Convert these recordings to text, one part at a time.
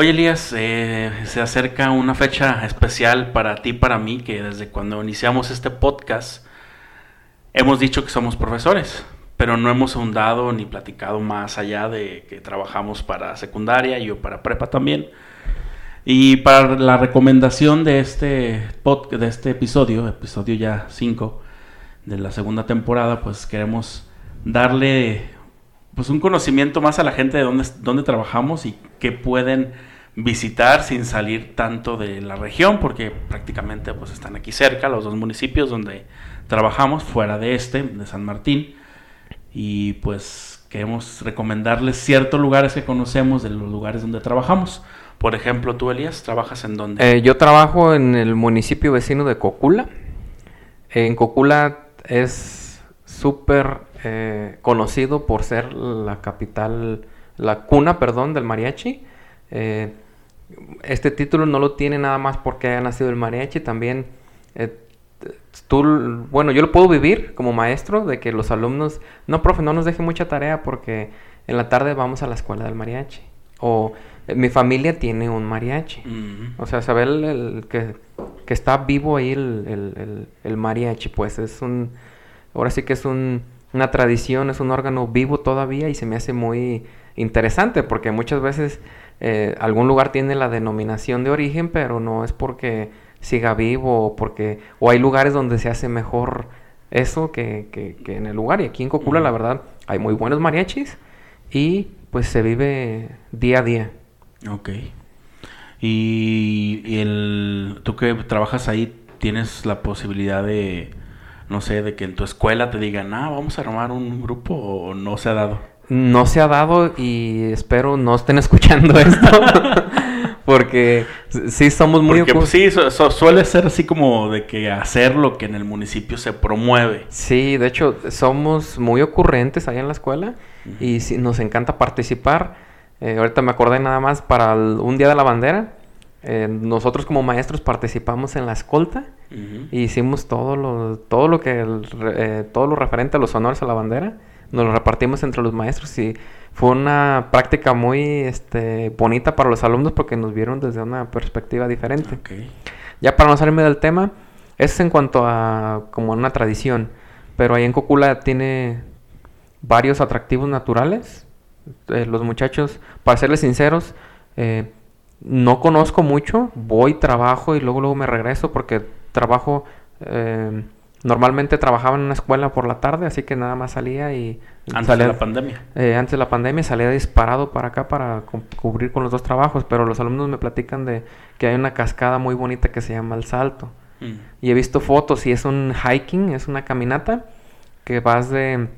Oye Elías, eh, se acerca una fecha especial para ti, para mí, que desde cuando iniciamos este podcast hemos dicho que somos profesores, pero no hemos ahondado ni platicado más allá de que trabajamos para secundaria y yo para prepa también. Y para la recomendación de este, podcast, de este episodio, episodio ya 5 de la segunda temporada, pues queremos darle pues un conocimiento más a la gente de dónde, dónde trabajamos y qué pueden visitar sin salir tanto de la región, porque prácticamente pues están aquí cerca, los dos municipios donde trabajamos, fuera de este, de San Martín, y pues queremos recomendarles ciertos lugares que conocemos de los lugares donde trabajamos. Por ejemplo, tú, Elías, ¿trabajas en dónde? Eh, yo trabajo en el municipio vecino de Cocula. En Cocula es súper eh, conocido por ser la capital, la cuna, perdón, del mariachi. Eh, este título no lo tiene nada más porque haya nacido el mariachi, también eh, tú, bueno, yo lo puedo vivir como maestro de que los alumnos, no, profe, no nos deje mucha tarea porque en la tarde vamos a la escuela del mariachi. O mi familia tiene un mariachi. O sea, saber el, que, que, está vivo ahí el, el, mariachi, pues es un, ahora sí que es un una tradición, es un órgano vivo todavía y se me hace muy interesante porque muchas veces eh, algún lugar tiene la denominación de origen, pero no es porque siga vivo o porque o hay lugares donde se hace mejor eso que, que, en el lugar y aquí en Cocula la verdad hay muy buenos mariachis y pues se vive día a día. Ok. Y, y el, tú que trabajas ahí, ¿tienes la posibilidad de no sé, de que en tu escuela te digan, ah, vamos a armar un grupo o no se ha dado? No se ha dado y espero no estén escuchando esto. porque sí somos muy... Porque pues, sí, suele ser así como de que hacer lo que en el municipio se promueve. Sí, de hecho somos muy ocurrentes ahí en la escuela y sí, nos encanta participar. Eh, ahorita me acordé nada más para un día de la bandera. Eh, nosotros como maestros participamos en la escolta y hicimos todo lo, todo lo que eh, todo lo referente a los honores a la bandera, nos lo repartimos entre los maestros y fue una práctica muy este, bonita para los alumnos porque nos vieron desde una perspectiva diferente. Ya para no salirme del tema, es en cuanto a como una tradición, pero ahí en Cocula tiene varios atractivos naturales. Eh, los muchachos, para serles sinceros, eh, no conozco mucho, voy, trabajo y luego luego me regreso porque trabajo, eh, normalmente trabajaba en una escuela por la tarde, así que nada más salía y... Antes de la pandemia. Eh, antes de la pandemia salía disparado para acá para cubrir con los dos trabajos, pero los alumnos me platican de que hay una cascada muy bonita que se llama El Salto. Mm. Y he visto fotos y es un hiking, es una caminata que vas de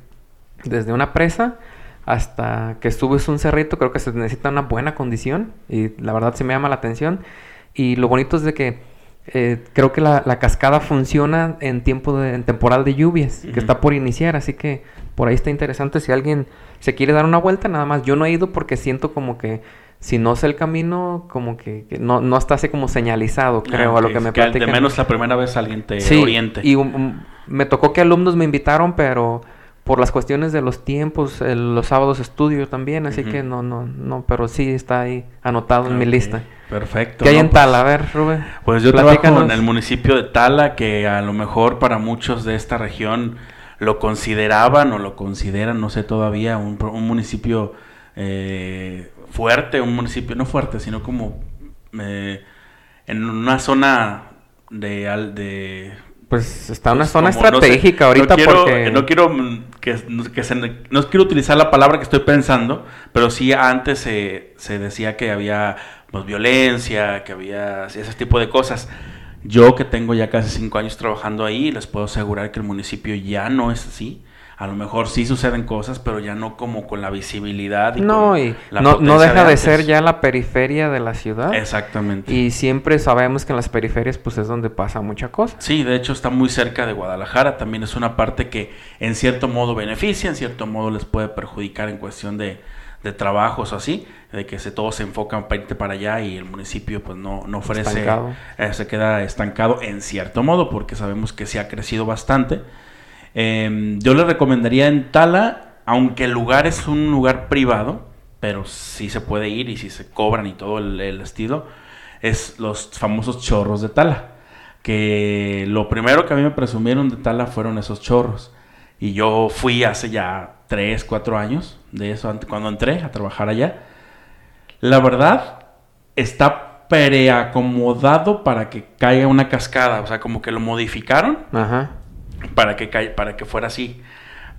desde una presa hasta que subes un cerrito, creo que se necesita una buena condición y la verdad se me llama la atención. Y lo bonito es de que eh, creo que la, cascada funciona en tiempo de en temporal de lluvias, que está por iniciar, así que por ahí está interesante si alguien se quiere dar una vuelta, nada más. Yo no he ido porque siento como que si no sé el camino, como que, no, no, está así como señalizado, creo, a lo que me que De menos la primera vez alguien te sí, oriente. Y me tocó que alumnos me invitaron, pero por las cuestiones de los tiempos, los sábados estudio también, así que no, no, no, pero sí está ahí anotado en mi lista. Perfecto. ¿Qué hay en pues Tala? A ver, Rubén. Pues yo trabajo en el municipio de Tala, que a lo mejor para muchos de esta región lo consideraban o lo consideran, no sé todavía, un, municipio eh, fuerte, un municipio no fuerte, sino como eh, en una zona de, de pues está una pues zona estratégica ahorita no quiero, porque... No quiero que, se, no quiero utilizar la palabra que estoy pensando, pero sí antes se, se decía que había pues, violencia, que había ese tipo de cosas. Yo que tengo ya casi cinco años trabajando ahí, les puedo asegurar que el municipio ya no es así a lo mejor sí suceden cosas, pero ya no como con la visibilidad. Y no, y no, no, deja de, ser ya la periferia de la ciudad. Exactamente. Y siempre sabemos que en las periferias pues es donde pasa mucha cosa. Sí, de hecho está muy cerca de Guadalajara, también es una parte que en cierto modo beneficia, en cierto modo les puede perjudicar en cuestión de, de trabajos o así, de que se, todos se enfocan para irte para allá y el municipio pues no, no ofrece, eh, se queda estancado en cierto modo, porque sabemos que sí ha crecido bastante Em, yo le recomendaría en Tala, aunque el lugar es un lugar privado, pero sí se puede ir y sí se cobran y todo el, el estilo, es los famosos chorros de tala. Que lo primero que a mí me presumieron de tala fueron esos chorros. Y yo fui hace ya 3, 4 años de eso, cuando entré a trabajar allá. La verdad, está preacomodado para que caiga una cascada. O sea, como que lo modificaron Ajá. para que para que fuera así.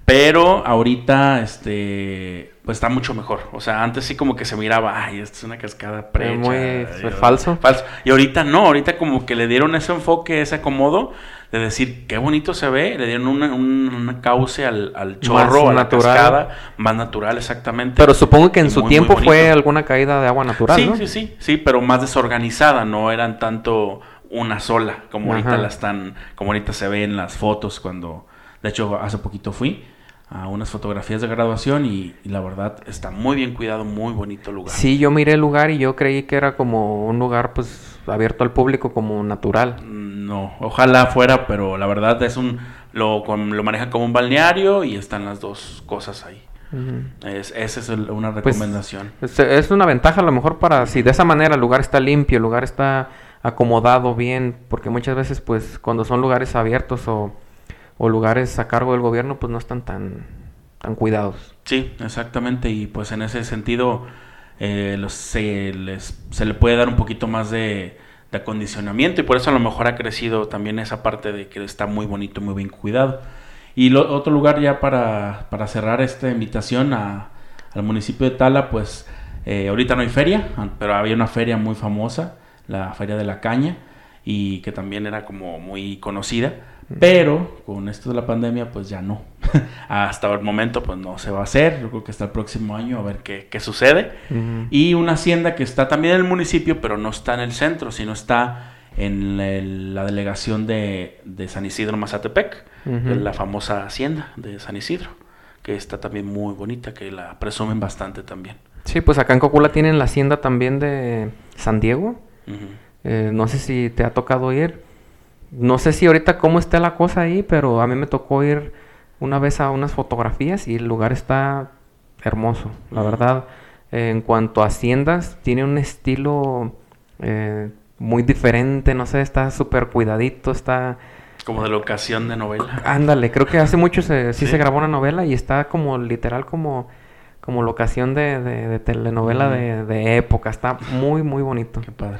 Pero ahorita, este, pues está mucho mejor. O sea, antes sí como que se miraba, ay, esto es una cascada precha. muy y- falso. Falso. Y ahorita no, ahorita como que le dieron ese enfoque, ese acomodo de decir, qué bonito se ve. Le dieron una, un- una cauce al, al chorro, a la natural. cascada, más natural exactamente. Pero supongo que en Y su muy, muy tiempo fue bonito. alguna caída de agua natural, Sí, ¿no? sí, sí, sí, pero más desorganizada, no eran tanto una sola, como ahorita Ajá. la están, como ahorita se ve en las fotos cuando, de hecho, hace poquito fui a unas fotografías de graduación y, y la verdad está muy bien cuidado, muy bonito lugar. Sí, yo miré el lugar y yo creí que era como un lugar pues abierto al público como natural. No, ojalá fuera, pero la verdad es un, lo, lo manejan como un balneario y están las dos cosas ahí. Es, esa es el- una Pues, recomendación. Es, es una ventaja a lo mejor para si de esa manera el lugar está limpio, el lugar está acomodado bien, porque muchas veces pues cuando son lugares abiertos o, o lugares a cargo del gobierno pues no están tan, tan cuidados. Sí, exactamente. Y pues en ese sentido eh, los- se, les, se le puede dar un poquito más de, acondicionamiento y por eso a lo mejor ha crecido también esa parte de que está muy bonito, muy bien cuidado. Y otro lugar ya para, para cerrar esta invitación al municipio de Tala, pues eh, ahorita no hay feria, pero había una feria muy famosa, la Feria de la Caña, y que también era como muy conocida. Pero con esto de la pandemia, pues ya no. hasta el momento, pues no se va a hacer. Yo creo que hasta el próximo año a ver qué, qué sucede. Y una hacienda que está también en el municipio, pero no está en el centro, sino está en el- la delegación de, de San Isidro Mazatepec, que es la famosa hacienda de San Isidro, que está también muy bonita, que la presumen bastante también. Sí, pues acá en Cocula tienen la hacienda también de San Diego. Eh, no sé si te ha tocado ir. No sé si ahorita cómo está la cosa ahí, pero a mí me tocó ir una vez a unas fotografías y el lugar está hermoso. La verdad, eh, en cuanto a haciendas, tiene un estilo eh, muy diferente. No sé, está súper cuidadito, está... Como de locación de novela. Ándale, creo que hace mucho se, sí, Sí. se grabó una novela y está como literal como, como locación de, de- de telenovela de, de época. Está muy, muy bonito. Qué padre.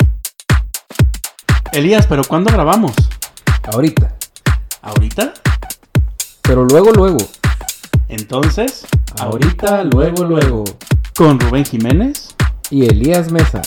Elías, ¿pero cuándo grabamos? Ahorita. ¿Ahorita? Pero luego, luego. Entonces, Ahorita, luego, luego. con Rubén Jiménez. Y Elías Mesa.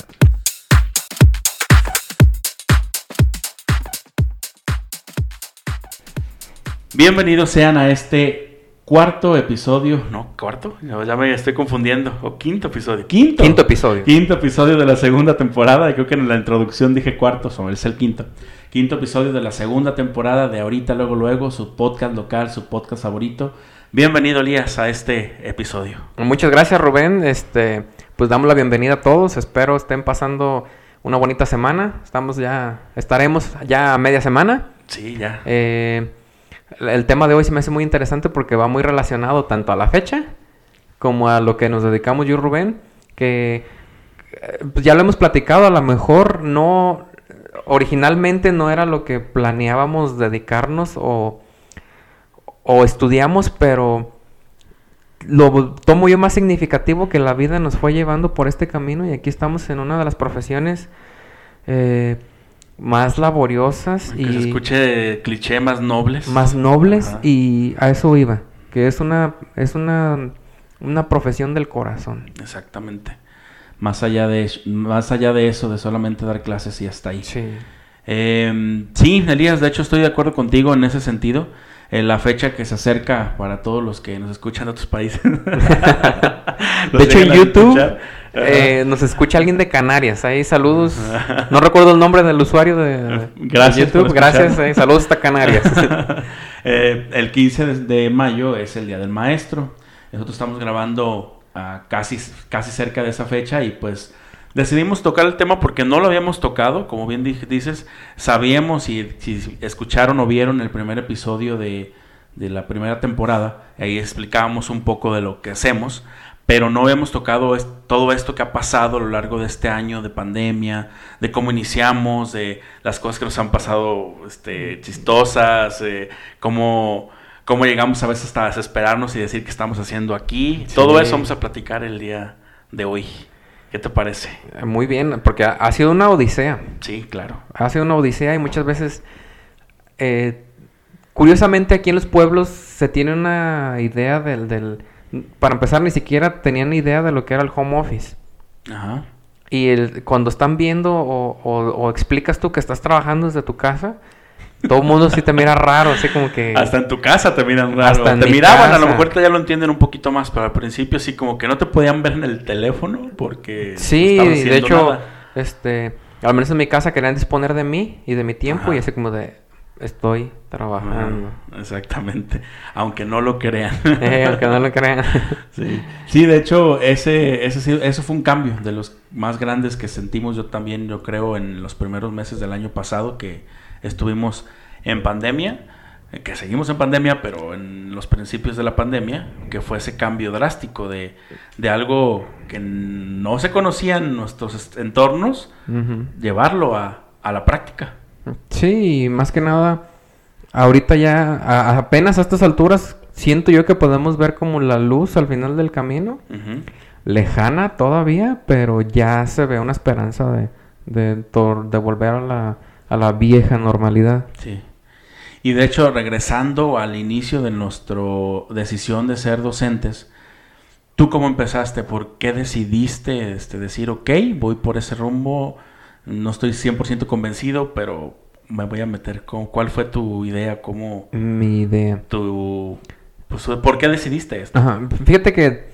Bienvenidos sean a este cuarto episodio. No, cuarto, ya ya me estoy confundiendo. O quinto episodio. Quinto. Quinto episodio. Quinto episodio de la segunda temporada. y Creo que en la introducción dije cuarto, sobre es el quinto. Quinto episodio de la segunda temporada de Ahorita, Luego, Luego, su podcast local, su podcast favorito. Bienvenido, Elías, a este episodio. Muchas gracias, Rubén. Este, pues damos la bienvenida a todos. Espero estén pasando una bonita semana. Estamos ya, estaremos ya a media semana. Sí, ya. Eh, el tema de hoy se me hace muy interesante porque va muy relacionado tanto a la fecha como a lo que nos dedicamos yo Rubén, que eh, pues ya lo hemos platicado, a lo mejor no, originalmente no era lo que planeábamos dedicarnos o, o estudiamos, pero lo tomo yo más significativo que la vida nos fue llevando por este camino y aquí estamos en una de las profesiones eh, más laboriosas Que y se escuche cliché más nobles. más nobles Ajá. y a eso iba, que es una es una una profesión del corazón. Exactamente. Más allá de más allá de eso, de solamente dar clases y hasta ahí. Sí. Eh, sí, Elías, de hecho estoy de acuerdo contigo en ese sentido. Eh, la fecha que se acerca para todos los que nos escuchan de otros países. De hecho, en YouTube eh, nos escucha alguien de Canarias. Ahí saludos. No recuerdo el nombre del usuario de, Gracias YouTube. Gracias. eh, saludos hasta Canarias. Eh, el 15 de, mayo es el Día del Maestro. Nosotros estamos grabando ah, casi, casi cerca de esa fecha y pues decidimos tocar el tema porque no lo habíamos tocado, como bien di- dices, sabíamos y si escucharon o vieron el primer episodio de, de la primera temporada, ahí explicábamos un poco de lo que hacemos, pero no habíamos tocado es- todo esto que ha pasado a lo largo de este año de pandemia, de cómo iniciamos, de las cosas que nos han pasado este, chistosas, eh, cómo, cómo llegamos a veces hasta desesperarnos y decir que estamos haciendo aquí. Sí. Todo eso vamos a platicar el día de hoy. ¿Qué te parece? Muy bien, porque ha, ha sido una odisea. Sí, claro. Ha sido una odisea y muchas veces, eh, curiosamente aquí en los pueblos se tiene una idea del, del... Para empezar, ni siquiera tenían idea de lo que era el home office. Ajá. Y el- cuando están viendo o, o- o explicas tú que estás trabajando desde tu casa, todo el mundo sí te mira raro, así como que... Hasta en tu casa te miran raro. Hasta te mi miraban, a lo mejor ya lo entienden un poquito más, pero al principio sí como que no te podían ver en el teléfono porque Sí, no de hecho, nada. este, al menos en mi casa querían disponer de mí y de mi tiempo Ajá. y así como de, estoy trabajando. Exactamente. Aunque no lo crean. Eh, aunque no lo crean. Sí. Sí, de hecho, ese, ese, eso fue un cambio de los más grandes que sentimos yo también, yo creo, en los primeros meses del año pasado que estuvimos en pandemia, eh, que seguimos en pandemia, pero en los principios de la pandemia, que fue ese cambio drástico de, de algo que no se conocía en nuestros est- entornos, llevarlo a, a la práctica. Sí, más que nada, ahorita ya, a- apenas a estas alturas, siento yo que podemos ver como la luz al final del camino. Lejana todavía, pero ya se ve una esperanza de, de volver a la, a la vieja normalidad. Sí. Y de hecho, regresando al inicio de nuestra decisión de ser docentes, ¿tú cómo empezaste? ¿Por qué decidiste este, decir, ok, voy por ese rumbo? No estoy 100% convencido, pero me voy a meter con... ¿Cuál fue tu idea? ¿Cómo Mi idea. tu... Pues, ¿Por qué decidiste esto? Ajá, fíjate que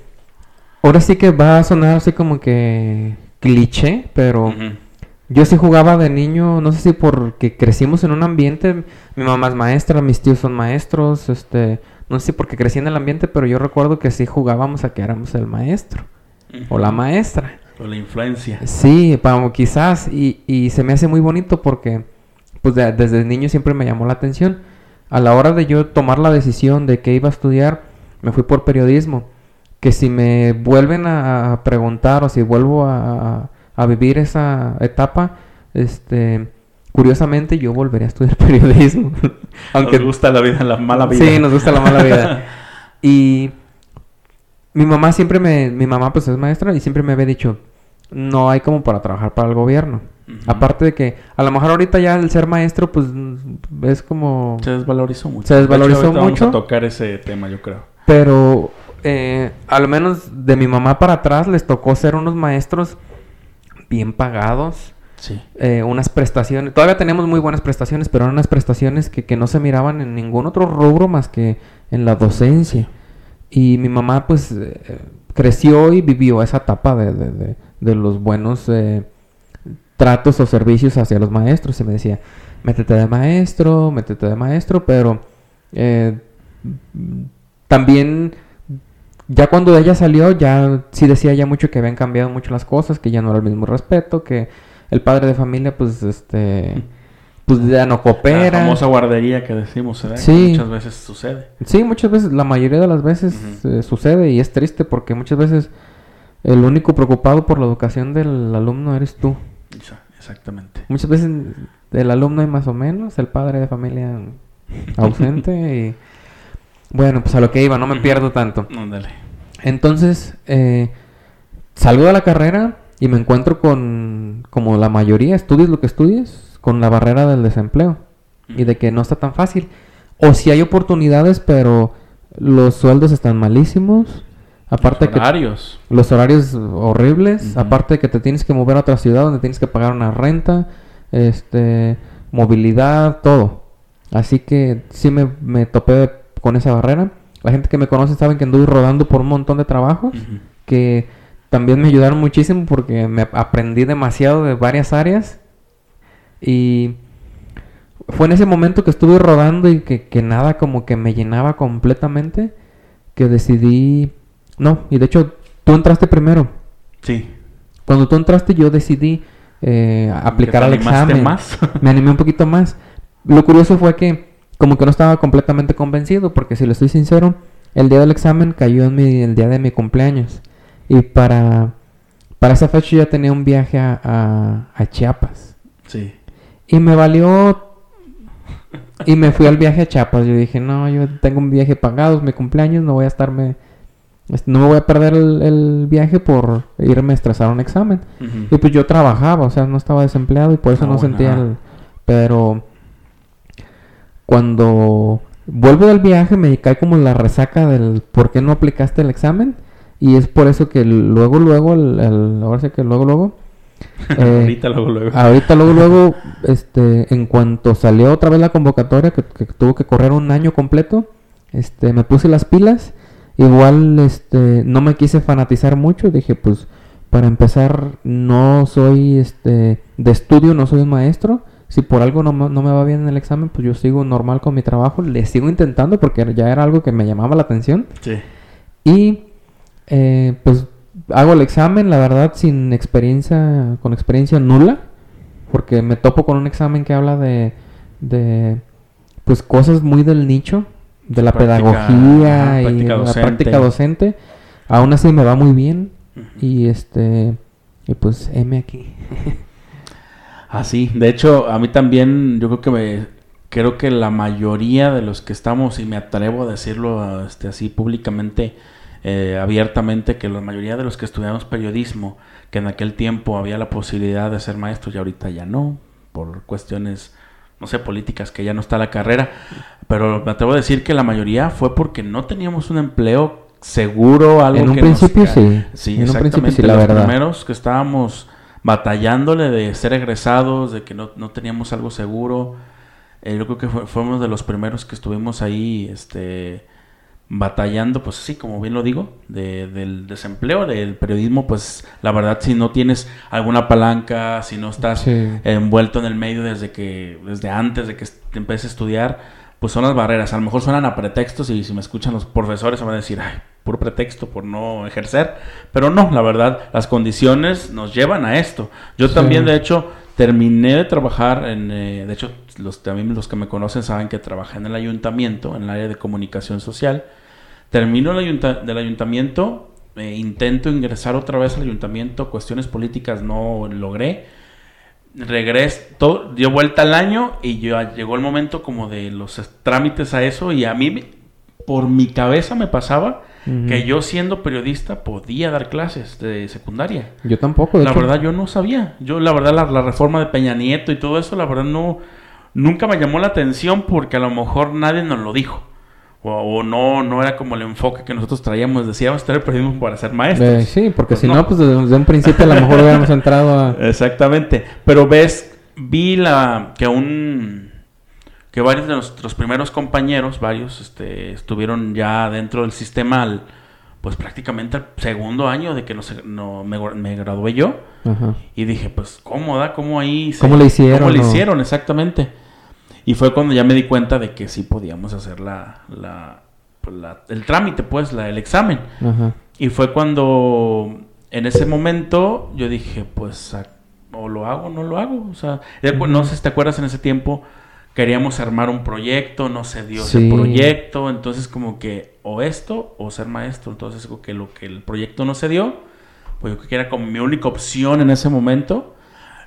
ahora sí que va a sonar así como que cliché, pero yo sí jugaba de niño, no sé si porque crecimos en un ambiente, mi mamá es maestra, mis tíos son maestros, este, no sé si porque crecí en el ambiente, pero yo recuerdo que sí jugábamos a que éramos el maestro o la maestra. O la influencia. Sí, pa- quizás, y, y se me hace muy bonito porque pues de- desde niño siempre me llamó la atención. A la hora de yo tomar la decisión de que iba a estudiar, me fui por periodismo. Que si me vuelven a, preguntar o si vuelvo a, a- a vivir esa etapa, este, curiosamente yo volvería a estudiar periodismo. Aunque nos gusta la vida, la mala vida. Sí, nos gusta la mala vida. Y mi mamá siempre me, mi mamá pues es maestra y siempre me había dicho, no hay como para trabajar para el gobierno. Aparte de que a lo mejor ahorita ya el ser maestro pues es como... Se desvalorizó mucho. Se desvalorizó De hecho, ahorita mucho. Vamos a tocar ese tema, yo creo. Pero eh, al menos de mi mamá para atrás les tocó ser unos maestros bien pagados. Sí. eh, unas prestaciones, todavía tenemos muy buenas prestaciones, pero eran unas prestaciones que, que no se miraban en ningún otro rubro más que en la docencia. Y mi mamá pues eh, creció y vivió esa etapa de, de- de- los buenos eh, tratos o servicios hacia los maestros. Y me decía, métete de maestro, métete de maestro, pero eh, también ya cuando ella salió, ya sí decía ya mucho que habían cambiado mucho las cosas, que ya no era el mismo respeto, que el padre de familia, pues, este, pues ya no La coopera. famosa guardería que decimos, ¿verdad? Sí. Que muchas veces sucede. Sí, muchas veces, la mayoría de las veces eh, sucede y es triste porque muchas veces el único preocupado por la educación del alumno eres tú. Exactamente. Muchas veces el alumno hay más o menos, el padre de familia ausente y... Bueno, pues a lo que iba, no me pierdo tanto. Ándale. Entonces, eh, salgo de la carrera y me encuentro con, como la mayoría, estudies lo que estudies, con la barrera del desempleo y de que no está tan fácil. O si hay oportunidades, pero los sueldos están malísimos. Aparte Los que horarios. los horarios horribles, aparte de que te tienes que mover a otra ciudad donde tienes que pagar una renta, este, movilidad, todo. Así que sí me, me topé con esa barrera. La gente que me conoce saben que anduve rodando por un montón de trabajos que también me ayudaron muchísimo porque me aprendí demasiado de varias áreas y fue en ese momento que estuve rodando y que, que nada como que me llenaba completamente que decidí no y de hecho tú entraste primero Sí. cuando tú entraste yo decidí eh, aplicar ¿Que al examen más? me animé un poquito más lo curioso fue que como que no estaba completamente convencido porque si le estoy sincero el día del examen cayó en mi, el día de mi cumpleaños y para para esa fecha ya tenía un viaje a, a- a Chiapas Sí. Y me valió y me fui al viaje a Chiapas. Yo dije no yo tengo un viaje pagado es mi cumpleaños no voy a estarme no me voy a perder el, el viaje por irme a estresar un examen y pues yo trabajaba, o sea, no estaba desempleado y por eso Ah, no sentía el... Pero cuando vuelvo del viaje me cae como la resaca del por qué no aplicaste el examen. Y es por eso que luego, luego, el, el- ahora sí que luego, luego... eh, Ahorita luego, luego. Ahorita luego, luego, este, en cuanto salió otra vez la convocatoria, que, que tuvo que correr un año completo, este, me puse las pilas. Igual, este, no me quise fanatizar mucho. Dije, pues, para empezar, no soy, este, de estudio, no soy un maestro. Si por algo no, me- no me va bien en el examen, pues yo sigo normal con mi trabajo. Le sigo intentando porque ya era algo que me llamaba la atención. Sí. Y eh, pues hago el examen, la verdad, sin experiencia, con experiencia nula, porque me topo con un examen que habla de, de pues cosas muy del nicho, de la Práctica- pedagogía y la docente. práctica docente. Aún así me va muy bien y este, y pues M aquí. Así, de hecho, a mí también, yo creo que me, creo que la mayoría de los que estamos, y me atrevo a decirlo este, así públicamente, eh, abiertamente, que la mayoría de los que estudiamos periodismo, que en aquel tiempo había la posibilidad de ser maestros y ahorita ya no, por cuestiones, no sé, políticas, que ya no está la carrera, pero me atrevo a decir que la mayoría fue porque no teníamos un empleo seguro, algo En un que nos principio ca- sí. Sí, En un principio exactamente. sí, la los verdad. primeros que estábamos batallándole de ser egresados, de que no, no teníamos algo seguro. Eh, yo creo que fuimos de los primeros que estuvimos ahí este, batallando, pues sí, como bien lo digo, de- del desempleo, del periodismo, pues la verdad si no tienes alguna palanca, si no estás Sí. envuelto en el medio desde que desde antes de que est- empieces a estudiar, pues son las barreras. A lo mejor suenan a pretextos y si me escuchan los profesores van a decir, ay, puro pretexto por no ejercer. Pero no, la verdad, las condiciones nos llevan a esto. Yo Sí. también, de hecho, terminé de trabajar en, eh, de hecho, los, también los que me conocen saben que trabajé en el ayuntamiento, en el área de comunicación social. Termino el ayunta- del ayuntamiento, eh, intento ingresar otra vez al ayuntamiento, cuestiones políticas no logré. Regreso, dio vuelta al año y llegó el momento como de los es- trámites a eso y a mí por mi cabeza me pasaba que yo siendo periodista podía dar clases de secundaria. Yo tampoco, de La hecho. verdad yo no sabía. Yo la verdad la, la reforma de Peña Nieto y todo eso, la verdad no nunca me llamó la atención porque a lo mejor nadie nos lo dijo. O, o no no era como el enfoque que nosotros traíamos, decíamos tener periodismo para ser maestros. Eh, sí, porque Pues si no. no, pues desde, un principio a lo mejor hubiéramos entrado a... Exactamente. Pero ves, vi la que un que varios de nuestros primeros compañeros, varios, este, estuvieron ya dentro del sistema al, pues prácticamente al segundo año de que no, se- no me, gra- me gradué yo. Ajá. Y dije, pues, ¿cómo da? ¿Cómo ahí? se- ¿Cómo le hicieron, ¿Cómo le hicieron? Exactamente. Y fue cuando ya me di cuenta de que sí podíamos hacer la, la, pues, la- el trámite, pues, la- el examen. Ajá. Y fue cuando, en ese momento, yo dije, pues, o lo hago o no lo hago. O sea, no sé si te acuerdas en ese tiempo, queríamos armar un proyecto, no se dio Sí. ese proyecto, entonces como que o esto o ser maestro. Entonces, como que lo que el proyecto no se dio, pues yo creo que era como mi única opción en ese momento.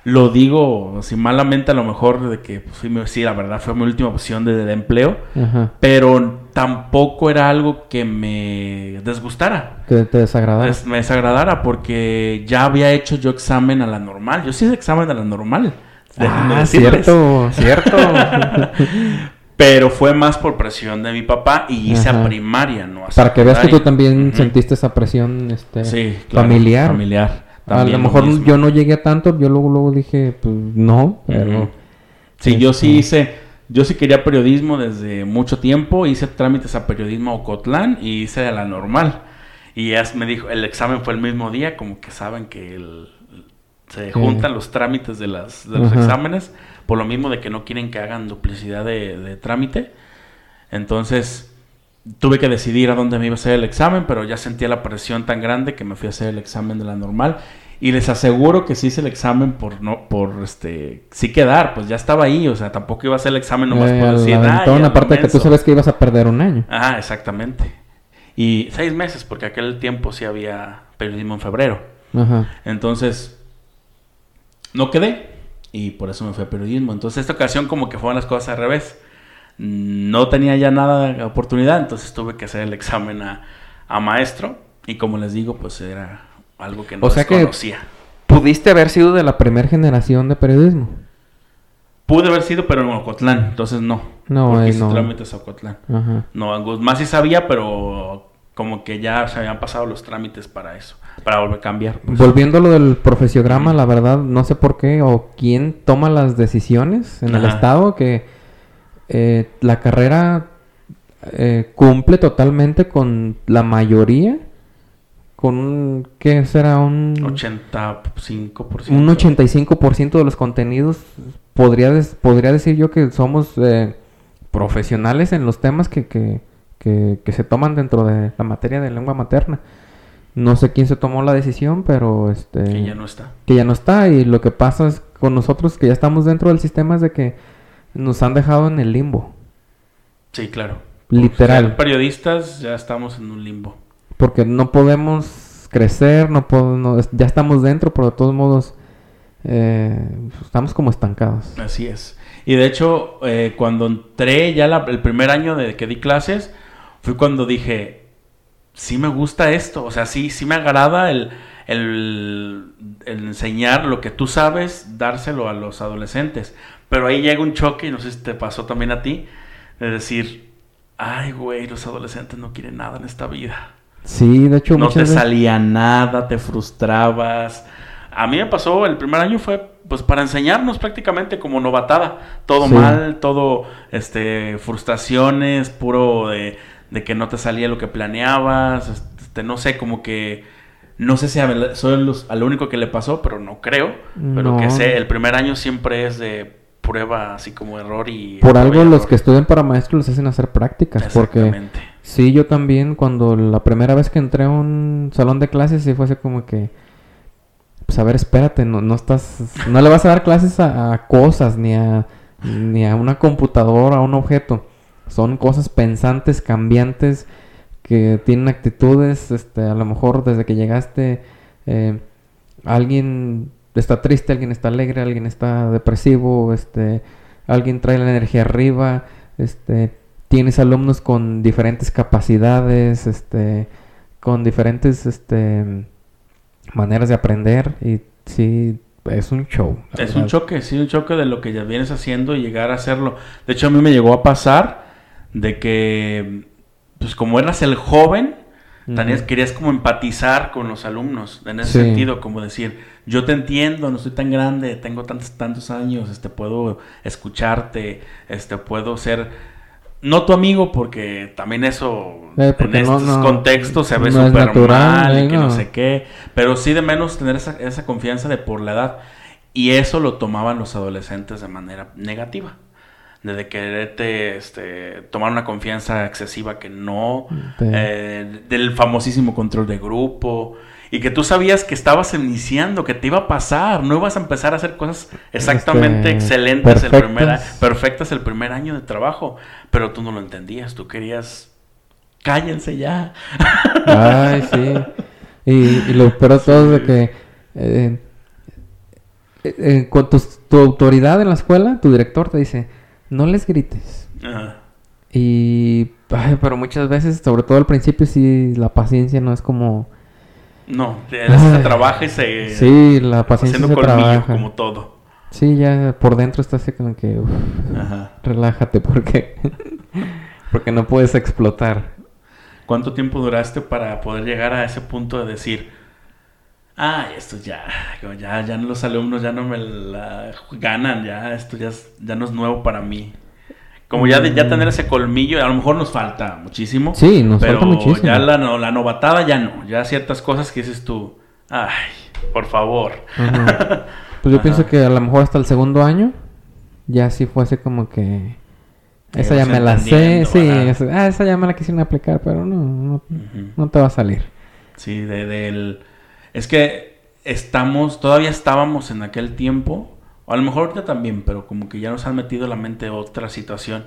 Lo digo así malamente a lo mejor de que, pues, sí, la verdad fue mi última opción de, de empleo, Ajá. pero tampoco era algo que me desgustara. Que te desagradara. Es- me desagradara porque ya había hecho yo examen a la normal. Yo sí hice examen a la normal. Ah, cierto, cierto. Pero fue más por presión de mi papá y hice Ajá. a primaria, ¿no? A Para que veas que tú también sentiste esa presión este, Sí, claro, familiar. Familiar. A lo mejor mismo. yo no llegué a tanto, yo luego, luego dije, pues no, pero... Ujú. Sí, yo sí Este- hice, yo sí quería periodismo desde mucho tiempo, hice trámites a periodismo a Ocotlán y hice a la normal. Y ya me dijo, el examen fue el mismo día, como que saben que el- se juntan los trámites de, las, de los Ajá. exámenes, por lo mismo de que no quieren que hagan duplicidad de, de trámite. Entonces, tuve que decidir a dónde me iba a hacer el examen, pero ya sentía la presión tan grande que me fui a hacer el examen de la normal. Y les aseguro que sí hice el examen por no, por este, sí quedar, pues ya estaba ahí, o sea, tampoco iba a hacer el examen nomás Eh, por decir, aventón, "Ay, a lo aparte que tú menso". sabes que ibas a perder un año. Ajá, exactamente. Y seis meses, porque aquel tiempo sí había periodismo en febrero. Ajá. Entonces, no quedé y por eso me fui a periodismo. Entonces, esta ocasión como que fueron las cosas al revés. No tenía ya nada de oportunidad, entonces tuve que hacer el examen a, a maestro y como les digo, pues era algo que no O sea que-. Pudiste haber sido de la primera generación de periodismo. Pude haber sido, pero en Ocotlán, entonces no. No, porque no. trámites a Ocotlán. Ajá. No, Guzmán sí sabía, pero como que ya se habían pasado los trámites para eso, para volver a cambiar. pues. Volviendo a lo del profesiograma, la verdad, no sé por qué o quién toma las decisiones en el estado que eh, la carrera eh, cumple totalmente con la mayoría, con un, ¿qué será? Un, 85%. un 85% de los contenidos. Podría, podría decir yo que somos eh, profesionales en los temas que, que, que, que se toman dentro de la materia de lengua materna. No sé quién se tomó la decisión, pero este Que ya no está. que ya no está y lo que pasa es con nosotros que ya estamos dentro del sistema es de que nos han dejado en el limbo, Sí, claro. literal, periodistas ya estamos en un limbo. porque no podemos crecer, no podemos, ya estamos dentro, pero de todos modos eh, estamos como estancados. Así es. Y de hecho, eh, cuando entré ya la- el primer año de que di clases, fue cuando dije, sí me gusta esto, o sea, sí, sí me agrada el, el, el enseñar lo que tú sabes, dárselo a los adolescentes. Pero ahí llega un choque, y no sé si te pasó también a ti, de decir, ay, güey, los adolescentes no quieren nada en esta vida. Sí, de hecho No te veces- salía nada, te frustrabas. A mí me pasó, el primer año fue pues para enseñarnos prácticamente como novatada. Todo Sí. mal, todo este frustraciones, puro de, de que no te salía lo que planeabas, este no sé, como que no sé si a- soy los- al único que le pasó, pero no creo, pero que sé, el primer año siempre es de prueba así como error y por error algo los que estudian para maestros les hacen hacer prácticas, porque. Sí, yo también cuando la primera vez que entré a un salón de clases sí fue así como que pues a ver, espérate, no, no estás no le vas a dar clases a, a cosas ni a ni a una computadora, a un objeto. Son cosas pensantes, cambiantes que tienen actitudes, este, a lo mejor desde que llegaste eh, alguien está triste, alguien está alegre, alguien está depresivo, este, alguien trae la energía arriba, este, tienes alumnos con diferentes capacidades, este, con diferentes, este, maneras de aprender y sí, es un show. Es un choque, sí, un choque de lo que ya vienes haciendo y llegar a hacerlo. De hecho, a mí me llegó a pasar de que, pues como eras el joven, tenías- querías como empatizar con los alumnos, en ese Sí. sentido, como decir, yo te entiendo, no soy tan grande, tengo tantos, tantos años, este, puedo escucharte, este, puedo ser, no tu amigo, porque también eso Eh, porque en no- estos no- contextos se ve no súper natural, mal eh, y que no no. sé qué, pero sí de menos tener esa, esa confianza de por la edad. Y eso lo tomaban los adolescentes de manera negativa. De quererte este, tomar una confianza excesiva que no, Sí. eh, del famosísimo control de grupo, y que tú sabías que estabas iniciando, que te iba a pasar, no ibas a empezar a hacer cosas exactamente Este, excelentes el primer, perfectas. perfectas el primer año de trabajo, pero tú no lo entendías, tú querías, cállense ya. Ay, sí. Y, y lo peor de todo es de que eh, eh, eh, con tu, tu autoridad en la escuela, tu director te dice, no les grites. Ajá. Y, ay, pero muchas veces, sobre todo al principio, sí, la paciencia no es como... No, se trabaja y se... Sí, la paciencia haciendo se colmillo, trabaja. como todo. Sí, ya por dentro está así como que, uf, Ajá. relájate porque, porque no puedes explotar. ¿Cuánto tiempo duraste para poder llegar a ese punto de decir, ah, esto ya, ya, ya los alumnos ya no me la ganan, ya esto ya, es- ya no es nuevo para mí? Como ya, de, ya tener ese colmillo, a lo mejor nos falta muchísimo. Sí, nos pero falta muchísimo. ya la, no- la novatada ya no. Ya ciertas cosas que dices tú, ay, por favor. Ajá. Pues yo Ajá. pienso que a lo mejor hasta el segundo año ya sí fuese como que esa ya me la sé, sí, esa, ah, esa ya me la quisieron aplicar, pero no, no, no te va a salir. Sí, de, del... Es que estamos, todavía estábamos en aquel tiempo, o a lo mejor ahorita también, pero como que ya nos han metido en la mente otra situación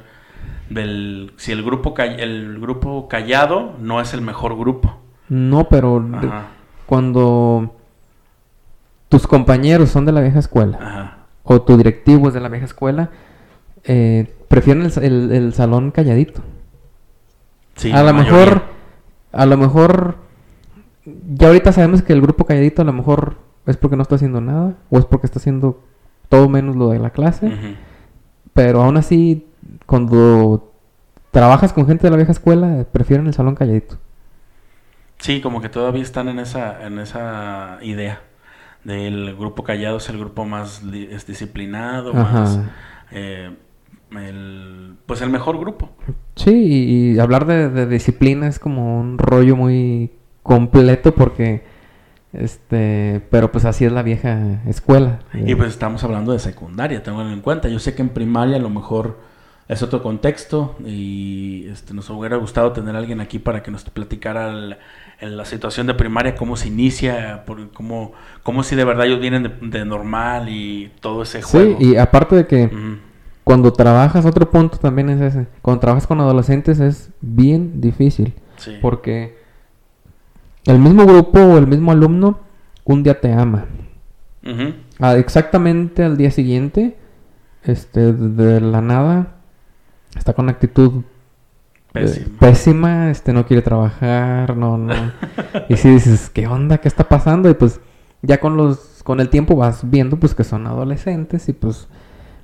del... Si el grupo, el grupo callado no es el mejor grupo. No, pero Ajá, cuando tus compañeros son de la vieja escuela ajá. o tu directivo es de la vieja escuela, eh, prefieren el, el- el salón calladito. Sí, a lo mejor, a lo mejor, ya ahorita sabemos que el grupo calladito a lo mejor es porque no está haciendo nada o es porque está haciendo todo menos lo de la clase. Pero aún así, cuando trabajas con gente de la vieja escuela, prefieren el salón calladito. Sí, como que todavía están en esa, en esa idea del grupo callado es el grupo más es disciplinado, más Ajá. eh, el, pues el mejor grupo. Sí, y, y hablar de, de disciplina es como un rollo muy completo porque, este, pero pues así es la vieja escuela. Y pues estamos hablando de secundaria, tenganlo en cuenta. Yo sé que en primaria a lo mejor es otro contexto y este, nos hubiera gustado tener a alguien aquí para que nos platicara el- en la situación de primaria, cómo se inicia, por, cómo, cómo si de verdad ellos vienen de, de normal y todo ese Sí, juego. y aparte de que cuando trabajas, otro punto también es ese, cuando trabajas con adolescentes es bien difícil. Sí. Porque el mismo grupo o el mismo alumno un día te ama. Ah, exactamente al día siguiente, este, de la nada, está con actitud eh, Pésimo. pésima, este, no quiere trabajar, no, no. y si dices, ¿qué onda? ¿Qué está pasando? Y pues ya con los, con el tiempo vas viendo pues que son adolescentes y pues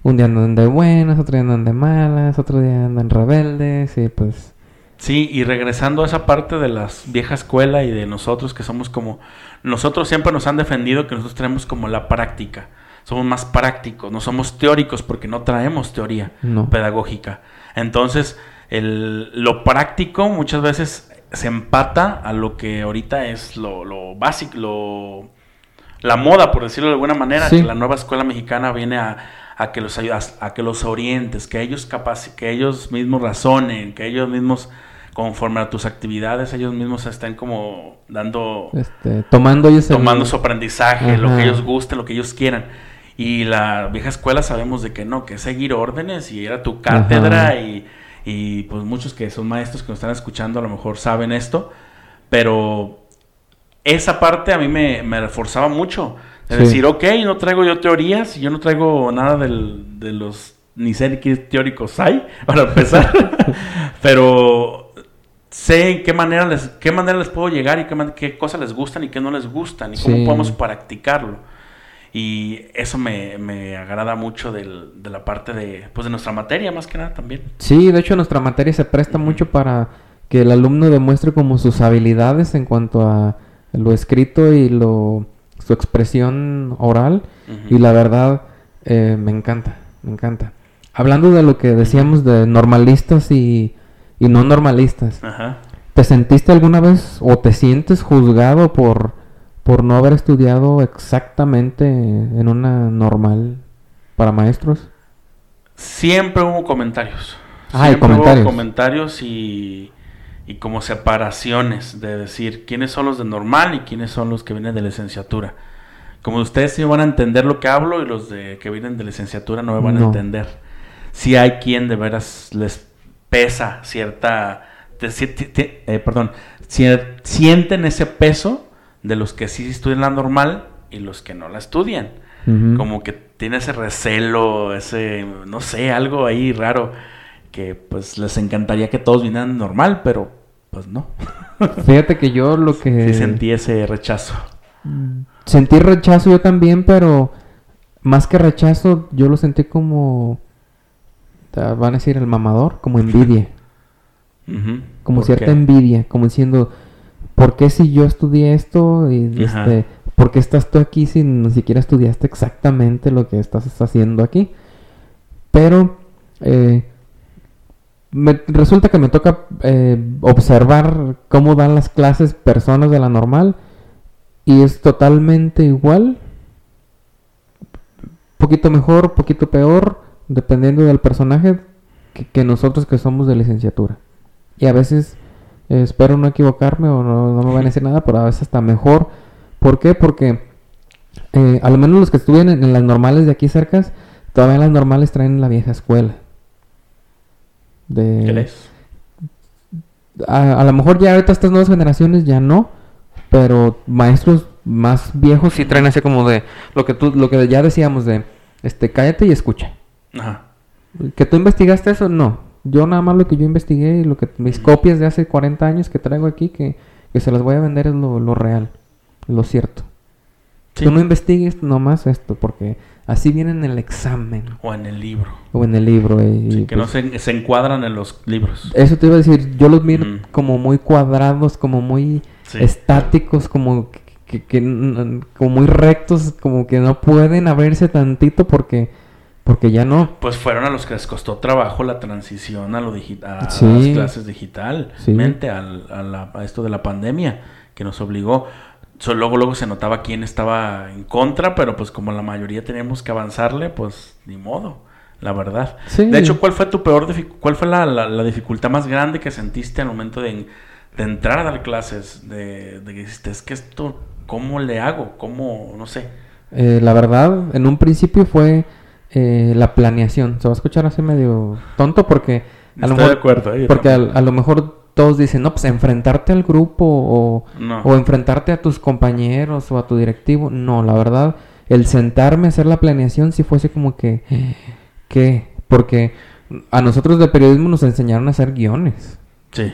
un día andan de buenas, otro día andan de malas, otro día andan rebeldes y pues Sí, y regresando a esa parte de las vieja escuela y de nosotros que somos como, nosotros siempre nos han defendido que nosotros tenemos como la práctica, somos más prácticos, no somos teóricos porque no traemos teoría no. pedagógica. Entonces, el, lo práctico muchas veces se empata a lo que ahorita es lo, lo básico, lo, la moda, por decirlo de alguna manera, Sí. que la nueva escuela mexicana viene a, a que los ayudas, a que los orientes, que ellos capaz, que ellos mismos razonen, que ellos mismos conforme a tus actividades, ellos mismos estén como dando Este, tomando ellos el- tomando su aprendizaje, lo que ellos gusten, lo que ellos quieran. Y la vieja escuela sabemos de que no, que es seguir órdenes y era tu cátedra y, y pues muchos que son maestros que nos están escuchando a lo mejor saben esto, pero esa parte a mí me, me reforzaba mucho. De Sí. decir, ok, no traigo yo teorías, yo no traigo nada del- de los, ni sé qué teóricos hay, para empezar, pero sé en qué manera les, qué manera les puedo llegar y qué, qué cosas les gustan y qué no les gustan y cómo Sí. podemos practicarlo. Y eso me, me agrada mucho del- de la parte de, pues de nuestra materia más que nada también. Sí, de hecho nuestra materia se presta mucho para que el alumno demuestre como sus habilidades en cuanto a lo escrito y lo su expresión oral y la verdad eh, me encanta, me encanta. Hablando de lo que decíamos de normalistas y, y no normalistas, Ajá. ¿te sentiste alguna vez o te sientes juzgado por, por no haber estudiado exactamente en una normal para maestros? Siempre hubo comentarios. Ah, Siempre comentarios. hubo comentarios y, y como separaciones de decir quiénes son los de normal y quiénes son los que vienen de licenciatura. Como ustedes sí van a entender lo que hablo y los de que vienen de licenciatura no me van a entender. Si hay quien de veras les pesa cierta... te- eh, perdón, cier- sienten ese peso de los que sí estudian la normal y los que no la estudian como que tiene ese recelo, ese, no sé, algo ahí raro, que pues les encantaría que todos vinieran normal, pero pues no. Fíjate que yo lo que... Sí sentí ese rechazo. Sentí rechazo yo también, pero más que rechazo, yo lo sentí como... Van a decir el mamador, como envidia. Como ¿Por cierta qué? envidia, como diciendo, ¿por qué si yo estudié esto? Y este, ¿Por qué estás tú aquí si ni siquiera estudiaste exactamente lo que estás haciendo aquí? Pero eh, me- resulta que me toca eh, observar cómo dan las clases personas de la normal y es totalmente igual. Poquito mejor, poquito peor, dependiendo del personaje que, que nosotros que somos de licenciatura. Y a veces eh, espero no equivocarme o no, no me van a decir nada, pero a veces está mejor. ¿Por qué? Porque eh, al menos los que estudian en, en las normales de aquí cercas, todavía las normales traen la vieja escuela. De, ¿Qué lees? a, a lo mejor ya ahorita estas nuevas generaciones ya no, pero maestros más viejos sí traen así como de lo que tú, lo que ya decíamos de este cállate y escucha. Ajá. ¿Que tú investigaste eso? No. Yo nada más lo que yo investigué y lo que mis copias de hace 40 años que traigo aquí que, que se las voy a vender es lo, lo real, lo cierto. Sí. Tú no investigues nomás esto porque así viene en el examen O en el libro. o en el libro. eh, y Sí, que no pues, se, se encuadran en los libros. Eso te iba a decir, yo los miro como muy cuadrados, como muy Sí. estáticos, como que, que- como muy rectos, como que no pueden abrirse tantito porque porque ya no. Pues fueron a los que les costó trabajo la transición a lo digital, a Sí. las clases digital, Sí. mente al- a, la- a esto de la pandemia que nos obligó. So, luego, luego se notaba quién estaba en contra, pero pues como la mayoría teníamos que avanzarle, pues ni modo, la verdad. Sí. De hecho, ¿cuál fue tu peor, cuál fue la, la- la dificultad más grande que sentiste al momento de, de entrar a dar clases? De, de que dijiste, es que esto, ¿cómo le hago? ¿Cómo, no sé? Eh, la verdad, en un principio fue eh, la planeación. Se va a escuchar así medio tonto porque a lo de mejor, acuerdo, eh, porque al- a, lo mejor todos dicen, no, pues enfrentarte al grupo o, No. o enfrentarte a tus compañeros o a tu directivo. No, la verdad, el sentarme a hacer la planeación sí fuese como que, ¿qué? Porque a nosotros de periodismo nos enseñaron a hacer guiones. Sí.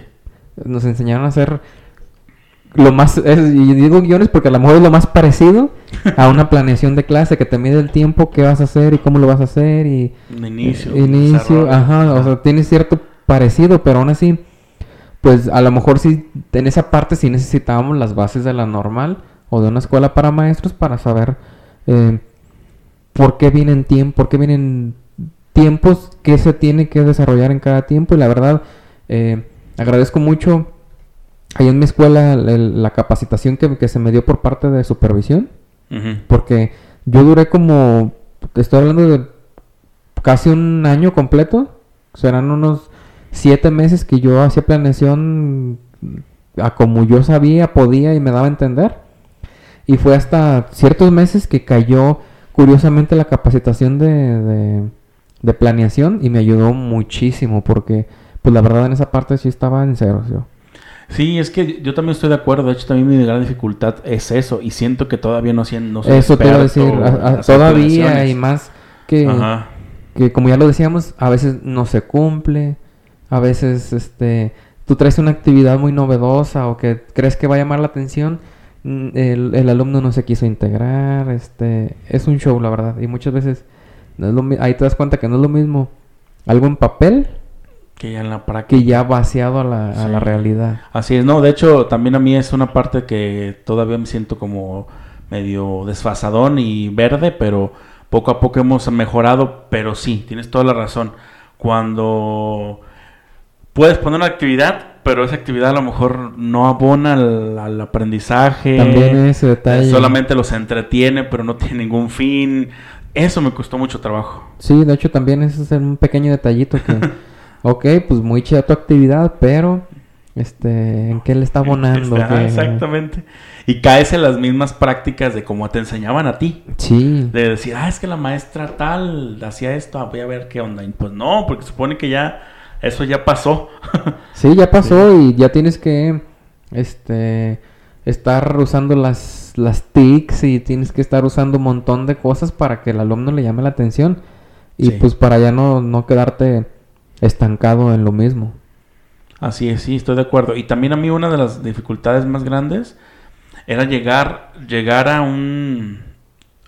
Nos enseñaron a hacer lo más, es- y digo guiones porque a lo mejor es lo más parecido a una planeación de clase que te mide el tiempo, qué vas a hacer y cómo lo vas a hacer y inicio. eh, inicio, ajá, o sea, tiene cierto parecido, pero aún así, pues a lo mejor sí, en esa parte sí necesitábamos las bases de la normal o de una escuela para maestros para saber eh, por qué vienen tiempos, por qué vienen tiempos, qué se tiene que desarrollar en cada tiempo y la verdad eh, agradezco mucho ahí en mi escuela el- la capacitación que, que se me dio por parte de supervisión porque yo duré como, estoy hablando de casi un año completo. Serán unos siete meses que yo hacía planeación a como yo sabía, podía y me daba a entender. Y fue hasta ciertos meses que cayó curiosamente la capacitación de, de, de planeación y me ayudó muchísimo porque pues la verdad en esa parte sí estaba en cero yo. Sí, es que yo también estoy de acuerdo. De hecho, también mi gran dificultad es eso. Y siento que todavía no, no soy Eso te iba a decir, a- a- todavía y más que... Ajá. que como ya lo decíamos, a veces no se cumple, a veces este tú traes una actividad muy novedosa o que crees que va a llamar la atención, mm, el, el alumno no se quiso integrar, este es un show la verdad y muchas veces no es lo ahí te das cuenta que no es lo mismo algo en papel Que ya en la práctica. que ya vaciado a la, a la realidad. Así es, no, de hecho también a mí es una parte que todavía me siento como medio desfasadón y verde, pero poco a poco hemos mejorado, pero sí, tienes toda la razón. Cuando puedes poner una actividad, pero esa actividad a lo mejor no abona al, al aprendizaje. También ese detalle. Solamente los entretiene, pero no tiene ningún fin. Eso me costó mucho trabajo. Sí, de hecho también ese es un pequeño detallito que, ok, pues muy chida tu actividad, pero, este, ¿en qué le está abonando? ¿Qué- exactamente. Y caes en las mismas prácticas de como te enseñaban a ti. Sí, De decir, ah, es que la maestra tal hacía esto, ah, voy a ver qué onda. Y pues no, porque supone que ya eso ya pasó. sí, ya pasó y ya tienes que, este, estar usando las, las TICs y tienes que estar usando un montón de cosas para que el alumno le llame la atención y Sí. pues para ya no, no quedarte estancado en lo mismo. Así es, sí, estoy de acuerdo. Y también a mí una de las dificultades más grandes era llegar, llegar a un,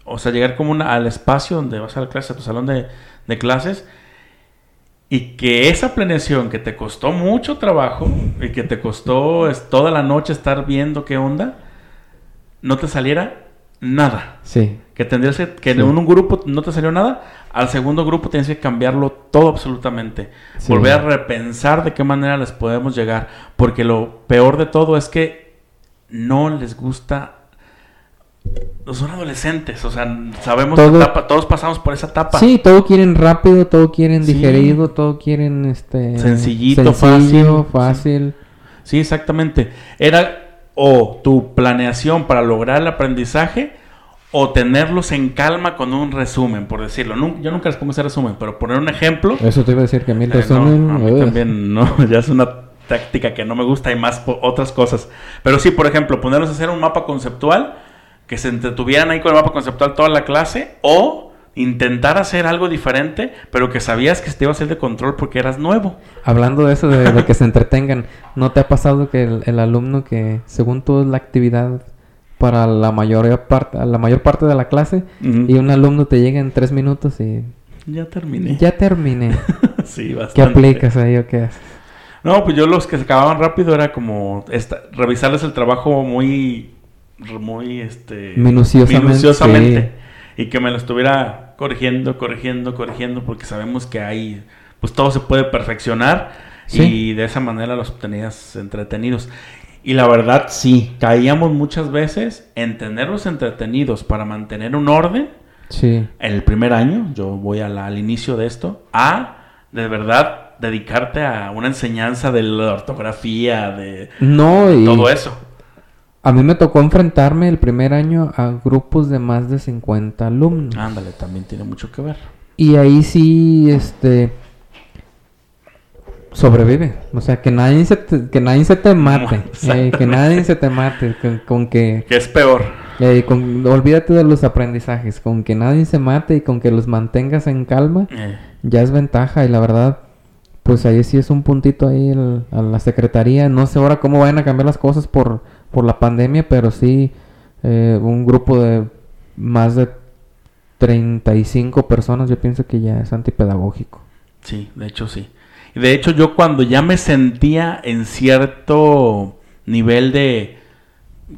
o sea, llegar como una, al espacio donde vas a la clase, a tu salón de, de clases, y que esa planeación que te costó mucho trabajo y que te costó es, toda la noche estar viendo qué onda, no te saliera nada. Sí, Que tendrías que, que Sí. en un grupo no te salió nada, al segundo grupo tienes que cambiarlo todo absolutamente. Sí. Volver a repensar de qué manera les podemos llegar. Porque lo peor de todo es que no les gusta. Son adolescentes, o sea, sabemos Todo- etapa, todos pasamos por esa etapa. Sí, todo quieren rápido, todo quieren Sí. digerido, todo quieren este Sencillito, sencillo, fácil. fácil. Sí, exactamente. Era o tu planeación para lograr el aprendizaje o tenerlos en calma con un resumen, por decirlo. Nun- yo nunca les pongo ese resumen, pero poner un ejemplo. Eso te iba a decir que a mí el Eh, no, resumen, a mí también no, ya es una táctica que no me gusta y más otras cosas. Pero sí, por ejemplo, ponerlos a hacer un mapa conceptual, que se entretuvieran ahí con el mapa conceptual toda la clase, o intentar hacer algo diferente, pero que sabías que te iba a hacer de control porque eras nuevo. Hablando de eso, de, de que se entretengan, ¿no te ha pasado que el, el alumno que, según tú, es la actividad para la mayor parte, la mayor parte de la clase, y un alumno te llega en tres minutos y Ya terminé. ya terminé? sí, bastante. ¿Qué aplicas ahí o qué haces? No, pues yo los que se acababan rápido era como esta- revisarles el trabajo muy, muy, este... Minuciosamente, minuciosamente. Y que me lo estuviera corrigiendo, corrigiendo, corrigiendo, porque sabemos que ahí, pues todo se puede perfeccionar Sí. y de esa manera los tenías entretenidos. Y la verdad, sí, caíamos muchas veces en tenerlos entretenidos para mantener un orden Sí. en el primer año, yo voy la- al inicio de esto, a de verdad dedicarte a una enseñanza de la ortografía, de No, y todo eso. a mí me tocó enfrentarme el primer año a grupos de más de 50 alumnos. Ándale, también tiene mucho que ver. Y ahí sí, este, sobrevive. O sea, que nadie se te, que nadie se te mate. Eh, que nadie se te mate. Con, con que, Que es peor. eh, con- olvídate de los aprendizajes. Con que nadie se mate y con que los mantengas en calma, Eh, ya es ventaja. Y la verdad, pues ahí sí es un puntito ahí el- a la secretaría. No sé ahora cómo vayan a cambiar las cosas por, por la pandemia, pero sí eh, un grupo de más de 35 personas, yo pienso que ya es antipedagógico. sí, de hecho sí. De hecho yo cuando ya me sentía en cierto nivel de...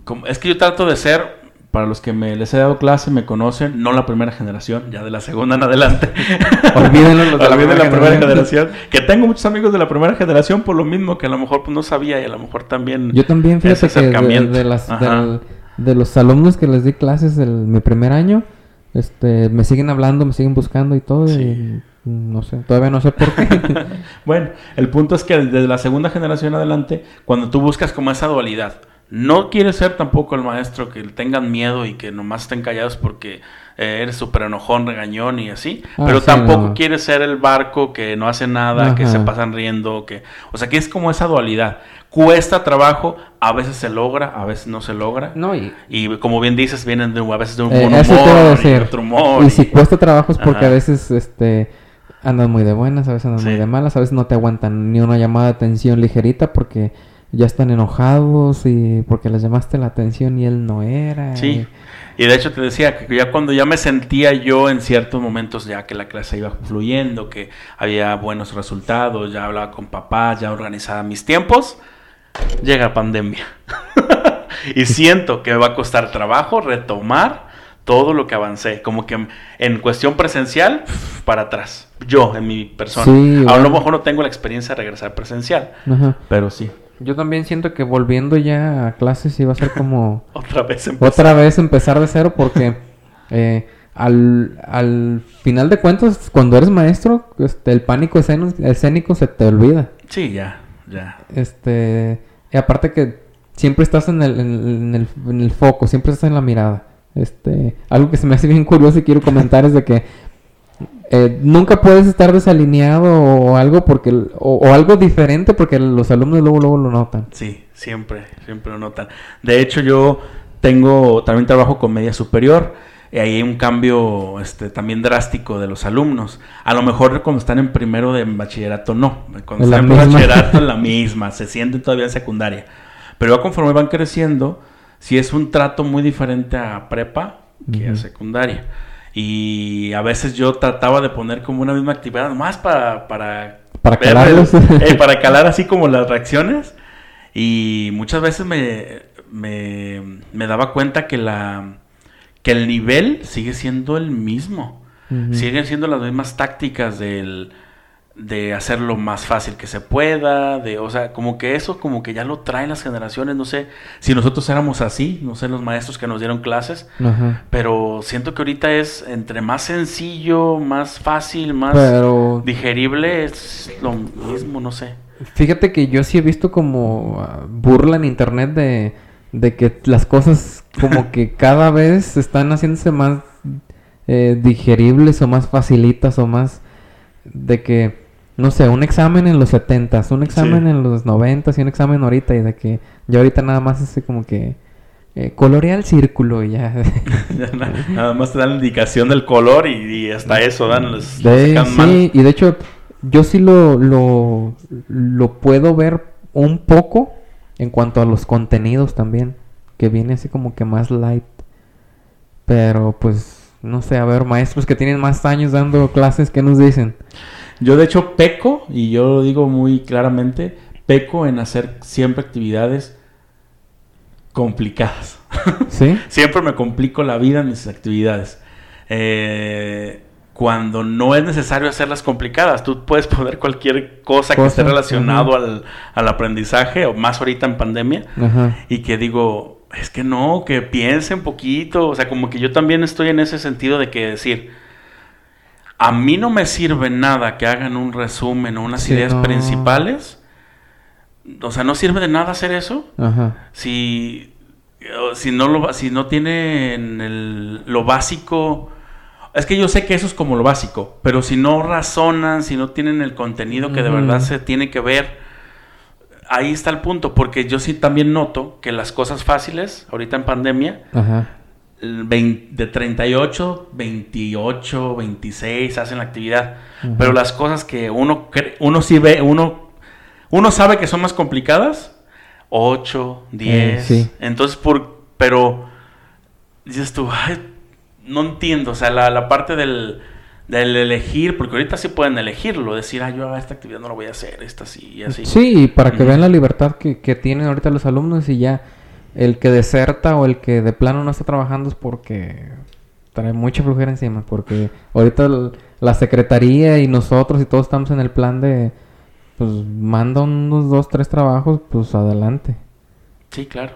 como- es que yo trato de ser, para los que me les he dado clase, me conocen, no la primera generación, ya de la segunda en adelante. Olvídenlo los de la primera la primera generación. Que tengo muchos amigos de la primera generación por lo mismo que a lo mejor pues, no sabía y a lo mejor también... Yo también, fíjate que de, de las, del- de los alumnos que les di clases el, mi primer año, este, me siguen hablando, me siguen buscando y todo. Sí. y, no sé, todavía no sé por qué. Bueno, el punto es que desde la segunda generación adelante, cuando tú buscas como esa dualidad, no quieres ser tampoco el maestro que tengan miedo y que nomás estén callados porque eh, eres súper enojón, regañón y así, Ah, pero sí, tampoco no. quieres ser el barco que no hace nada, que se pasan riendo, que, o sea, que es como esa dualidad. Cuesta trabajo, a veces se logra, a veces no se logra. no, y, Y como bien dices, vienen de, a veces de un eh, buen eso te iba a humor y otro humor. Y y- si cuesta trabajo es porque Ajá. a veces este, andan muy de buenas, a veces andan muy de malas, a veces no te aguantan ni una llamada de atención ligerita porque ya están enojados y porque les llamaste la atención y él no era. Sí. y- Y de hecho te decía que ya cuando ya me sentía yo en ciertos momentos ya que la clase iba fluyendo, que había buenos resultados, ya hablaba con papá, ya organizaba mis tiempos, llega pandemia. y siento que me va a costar trabajo retomar todo lo que avancé, como que en cuestión presencial para atrás. Yo en mi persona. Sí, a lo mejor no tengo la experiencia de regresar presencial, Ajá. pero sí. Yo también siento que volviendo ya a clases iba a ser como Otra vez empezar. otra vez empezar de cero porque eh, al, al final de cuentas, cuando eres maestro, este, el pánico escénico, escénico se te olvida. Sí, ya, ya. Este, y aparte que siempre estás en el, en, en el, en el foco, siempre estás en la mirada. Este, algo que se me hace bien curioso y quiero comentar es de que eh, nunca puedes estar desalineado o algo porque o, o algo diferente porque los alumnos luego luego lo notan. Sí, siempre, siempre lo notan. De hecho, yo tengo, también trabajo con media superior. Y ahí hay un cambio este, también drástico de los alumnos. A lo mejor cuando están en primero de bachillerato, no. Cuando están en bachillerato, en la misma. Se sienten todavía en secundaria. Pero ya conforme van creciendo, sí es un trato muy diferente a prepa que a Ujú. secundaria. Y a veces yo trataba de poner como una misma actividad, más para, para, Para calarlos. eh, para calar así como las reacciones. Y muchas veces me, me, me daba cuenta que, la, que el nivel sigue siendo el mismo. Siguen siendo las mismas tácticas del, de hacerlo más fácil que se pueda, de, o sea, como que eso como que ya lo traen las generaciones, no sé si nosotros éramos así, no sé los maestros que nos dieron clases, Ajá. pero siento que ahorita es entre más sencillo, más fácil, más Pero digerible, es lo mismo, no sé. Fíjate que yo sí he visto como ah, burla en internet de, de que las cosas como que cada vez están haciéndose más eh, digeribles o más facilitas o más de que, no sé, un examen en los 70 un examen Sí. en los 90 y un examen ahorita y de que ya ahorita nada más es así como que eh, colorea el círculo y ya. Na- Nada más te dan la indicación del color y, y hasta eso dan los, mal. sí, y de hecho, yo sí lo, lo, lo puedo ver un poco en cuanto a los contenidos también, que viene así como que más light. Pero pues, no sé, a ver, maestros que tienen más años dando clases, ¿qué nos dicen? Yo de hecho peco, y yo lo digo muy claramente, peco en hacer siempre actividades complicadas. ¿Sí? siempre me complico la vida en mis actividades. Eh, cuando no es necesario hacerlas complicadas, tú puedes poner cualquier cosa, que esté relacionado al, al aprendizaje, o más ahorita en pandemia, y que digo, es que no, que piense un poquito, o sea, como que yo también estoy en ese sentido de que decir, a mí no me sirve nada que hagan un resumen o unas Sí, ideas no. principales, o sea, no sirve de nada hacer eso, Ajá. si, si no lo si no tienen el- lo básico es que yo sé que eso es como lo básico pero si no razonan si no tienen el contenido que de verdad se tiene que ver ahí está el punto porque yo sí también noto que las cosas fáciles ahorita en pandemia Ajá. El vein- de 38 28 26 hacen la actividad pero las cosas que uno uno sí ve uno uno sabe que son más complicadas 8, 10. Eh, sí. Entonces, por, pero dices tú, "Ay, no entiendo, o sea, la, la parte del, del elegir, porque ahorita sí pueden elegirlo, decir, ah, yo esta actividad no la voy a hacer, esta sí, y así. Sí, y para que vean la libertad que, que tienen ahorita los alumnos y ya el que deserta o el que de plano no está trabajando es porque trae mucha flujera encima, porque ahorita la secretaría y nosotros y todos estamos en el plan de, pues manda unos dos, tres trabajos, pues adelante. Sí, claro.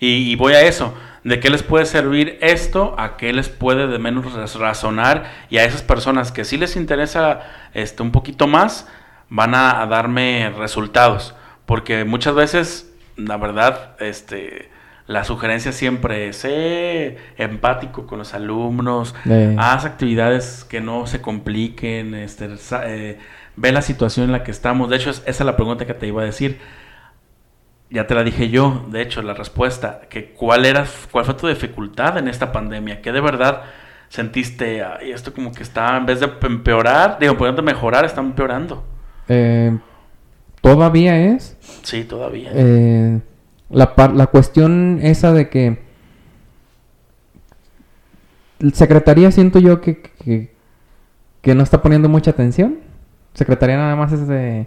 Y, voy a eso. ¿De qué les puede servir esto? ¿A qué les puede de menos raz- razonar? Y a esas personas que sí les interesa este, un poquito más, van a darme resultados. Porque muchas veces, la verdad, este, la sugerencia siempre es sé empático con los alumnos, Eh, haz actividades que no se compliquen, este, eh, ve la situación en la que estamos. De hecho, es- esa es la pregunta que te iba a decir. Ya te la dije yo, de hecho, la respuesta, que cuál era, cuál fue tu dificultad en esta pandemia, que de verdad sentiste, ay, esto como que está, en vez de empeorar, digo, en vez de mejorar, está empeorando. eh, todavía es Sí, todavía. Eh, la, cuestión esa de que Secretaría siento yo que, que, que no está poniendo mucha atención. Secretaría nada más es de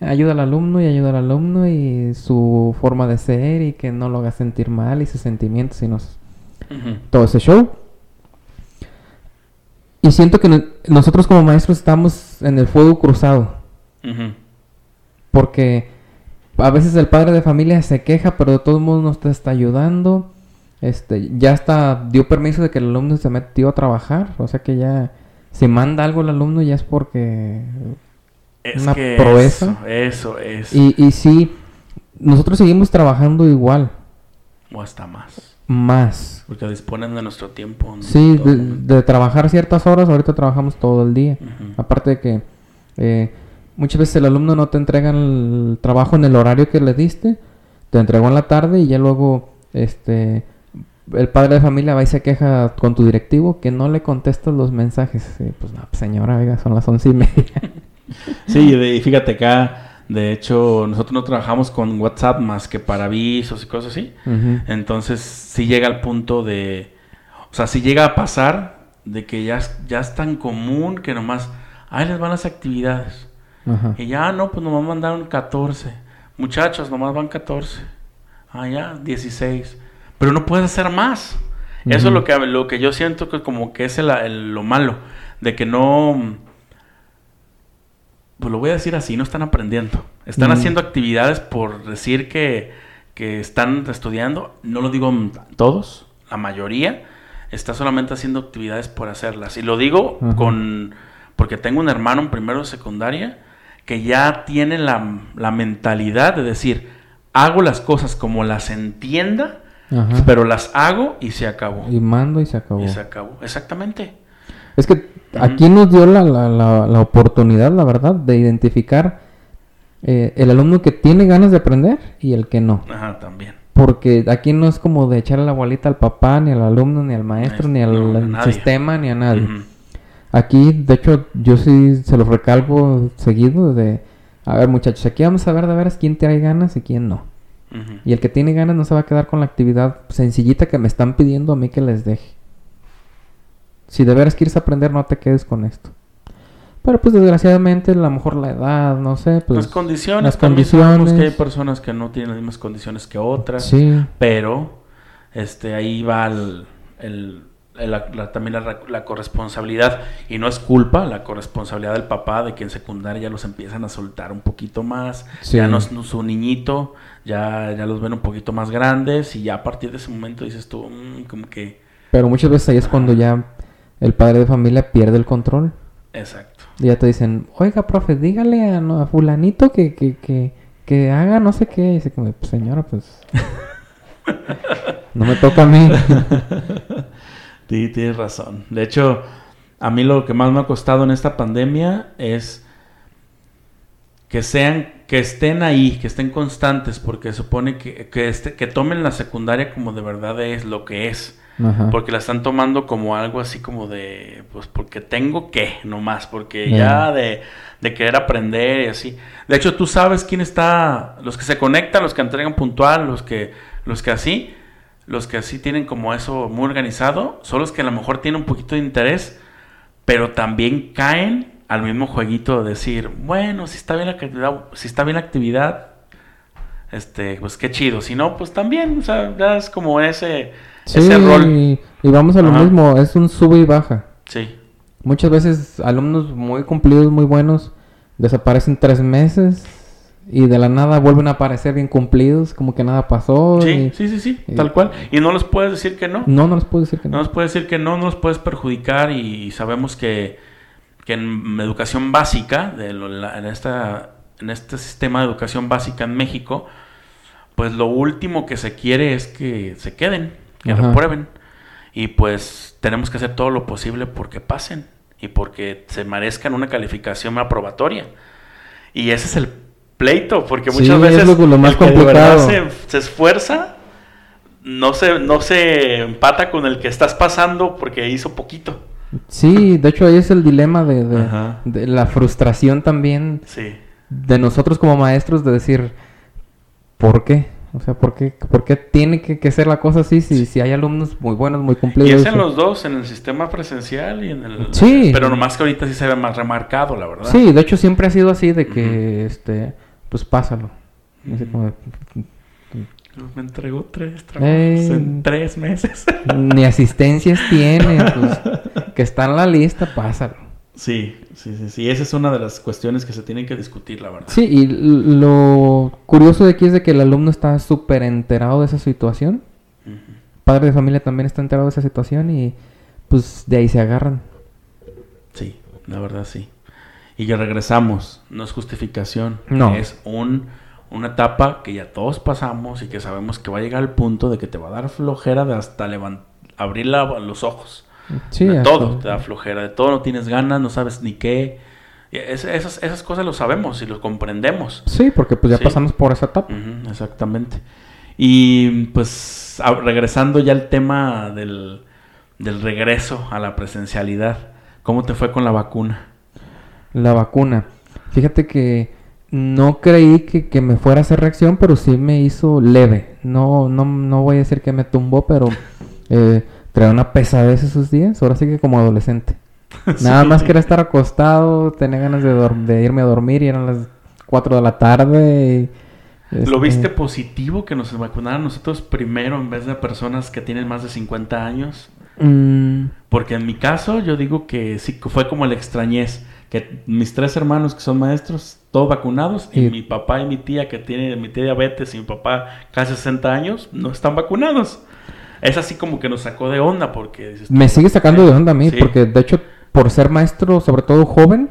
ayuda al alumno y ayuda al alumno y su forma de ser y que no lo haga sentir mal y sus sentimientos y nos, Ujú. todo ese show. Y siento que no- nosotros como maestros estamos en el fuego cruzado. Porque a veces el padre de familia se queja, pero de todos modos nos te está ayudando. este, ya hasta dio permiso de que el alumno se metió a trabajar, o sea que ya si manda algo el alumno ya es porque Es Una que proeza. Eso, eso es. y, y sí, nosotros seguimos trabajando igual, O hasta más. más. Porque disponen de nuestro tiempo. en Sí, de, trabajar ciertas horas, ahorita trabajamos todo el día. Aparte de que eh, muchas veces el alumno no te entrega el trabajo en el horario que le diste, te entregó en la tarde y ya luego este el padre de familia va y se queja con tu directivo que no le contestas los mensajes. Y, pues no, pues, señora, oiga, son las once y media. Sí, y fíjate acá, de hecho, nosotros no trabajamos con WhatsApp más que para avisos y cosas así. Entonces, sí llega al punto de. O sea, sí llega a pasar de que ya, es- ya es tan común que nomás. Ahí les van las actividades. Ajá. Y ya, no, pues nomás mandaron 14. Muchachos, nomás van 14. Ah, ya, 16. Pero no puedes hacer más. Eso es lo que, lo que yo siento que como que es el- el- lo malo. De que no... Pues lo voy a decir así, no están aprendiendo. Están haciendo actividades por decir que, que están estudiando. No lo digo todos, la mayoría. Está solamente haciendo actividades por hacerlas. Y lo digo Ajá. con... Porque tengo un hermano en primero de secundaria que ya tiene la, la mentalidad de decir, hago las cosas como las entienda, Ajá. pero las hago y se acabó. Y mando y se acabó. Y se acabó. Exactamente. Es que aquí nos dio la, la, la, la oportunidad, la verdad, de identificar eh, el alumno que tiene ganas de aprender y el que no. Ajá, también. Porque aquí no es como de echarle la bolita al papá, ni al alumno, ni al maestro, ni al No, sistema, ni a nadie. Aquí, de hecho, yo sí se los recalco seguido de... A ver, muchachos, aquí vamos a ver de veras quién trae ganas y quién no. Y el que tiene ganas no se va a quedar con la actividad sencillita que me están pidiendo a mí que les deje. Si de veras quieres aprender, no te quedes con esto. Pero pues desgraciadamente, a lo mejor la edad, no sé, pues... las condiciones, las sabemos que hay condiciones. personas que no tienen las mismas condiciones que otras, Sí, pero este ahí va el- la- la- también la, la corresponsabilidad y no es culpa, la corresponsabilidad del papá de que en secundaria ya los empiezan a soltar un poquito más, Sí. ya no es su niñito, ya, ya los ven un poquito más grandes y ya a partir de ese momento dices tú, "Mm, como que, pero muchas veces ahí es cuando ya el padre de familia pierde el control. exacto. Y ya te dicen, oiga, profe, dígale a, no- a fulanito que, que, que, que haga no sé qué. Y dice como, pues, señora, pues... no me toca a mí. Sí, tienes razón. De hecho, a mí lo que más me ha costado en esta pandemia es que sean, que estén ahí, que estén constantes, porque supone que, que, este- que tomen la secundaria como de verdad es lo que es. Ajá. Porque la están tomando como algo así como de, pues porque tengo que, nomás, porque Ya. ya de, de querer aprender y así. De hecho, tú sabes quién está, los que se conectan, los que entregan puntual, los que, los que así, los que así tienen como eso muy organizado, son los que a lo mejor tienen un poquito de interés, pero también caen al mismo jueguito de decir, bueno, si está bien la actividad, si está bien la actividad, este, pues qué chido. Si no, pues también, o sea, ya es como ese, Sí, ese rol. y, y vamos a lo Ajá. mismo, es un sube y baja. Sí. Muchas veces alumnos muy cumplidos, muy buenos, desaparecen tres meses y de la nada vuelven a aparecer bien cumplidos, como que nada pasó. Sí, y- sí, sí, sí, y- tal cual. Y no les puedes decir que no. No, no les puedo decir que No no. nos puedes decir que no, no nos puedes perjudicar y sabemos que, que en educación básica, de lo- la- en, esta, en este sistema de educación básica en México, pues lo último que se quiere es que se queden, que Ajá. reprueben. Y pues tenemos que hacer todo lo posible porque pasen y porque se merezcan una calificación aprobatoria. Y ese es el pleito, porque muchas es veces lo- lo más el que de verdad complicado. se, se esfuerza no se, no se empata con el que estás pasando porque hizo poquito. Sí, de hecho ahí es el dilema de, de- la frustración también Sí. de nosotros como maestros de decir, ¿por qué? O sea, ¿por qué, por qué tiene que, que ser la cosa así si, si hay alumnos muy buenos, muy Y cumplidos? es en los dos, en el sistema presencial y en el... Sí. Pero nomás que ahorita sí se ve más remarcado, la verdad. Sí, de hecho siempre ha sido así de que, este, pues pásalo. Así como, Me entregó tres trabajos en tres meses. ni asistencias tiene, pues, que está en la lista, pásalo. sí, sí, sí, sí. Esa es una de las cuestiones que se tienen que discutir, la verdad. Sí, y lo curioso de aquí es de que el alumno está súper enterado de esa situación, padre de familia también está enterado de esa situación y pues de ahí se agarran. Sí, la verdad sí. Y que regresamos, no es justificación, No. es un, una etapa que ya todos pasamos y que sabemos que va a llegar al punto de que te va a dar flojera de hasta abrir la- los ojos. Sí, de todo te da flojera, de todo no tienes ganas, no sabes ni qué. Es- esas, esas cosas lo sabemos y lo comprendemos. Sí, porque pues ya Sí. pasamos por esa etapa. Exactamente. Y pues a- regresando ya al tema del, del regreso a la presencialidad, ¿cómo te fue con la vacuna? La vacuna. Fíjate que no creí que, que me fuera a hacer reacción, pero sí me hizo leve. No, no, no voy a decir que me tumbó, pero eh, traía una pesadez esos días. Ahora sí que como adolescente. Nada más quería estar acostado, tenía ganas de, irme a dormir y eran las 4 de la tarde. y, ¿Lo este, viste positivo que nos vacunaran nosotros primero en vez de personas que tienen más de 50 años? mm, Porque en mi caso yo digo que sí, fue como el extrañez, que mis tres hermanos que son maestros, todos vacunados, y Y- mi papá y mi tía que tiene mi tía diabetes y mi papá casi 60 años, no están vacunados. Es así como que nos sacó de onda porque... dices, me sigue sacando de onda a mí, Sí. porque de hecho, por ser maestro, sobre todo joven,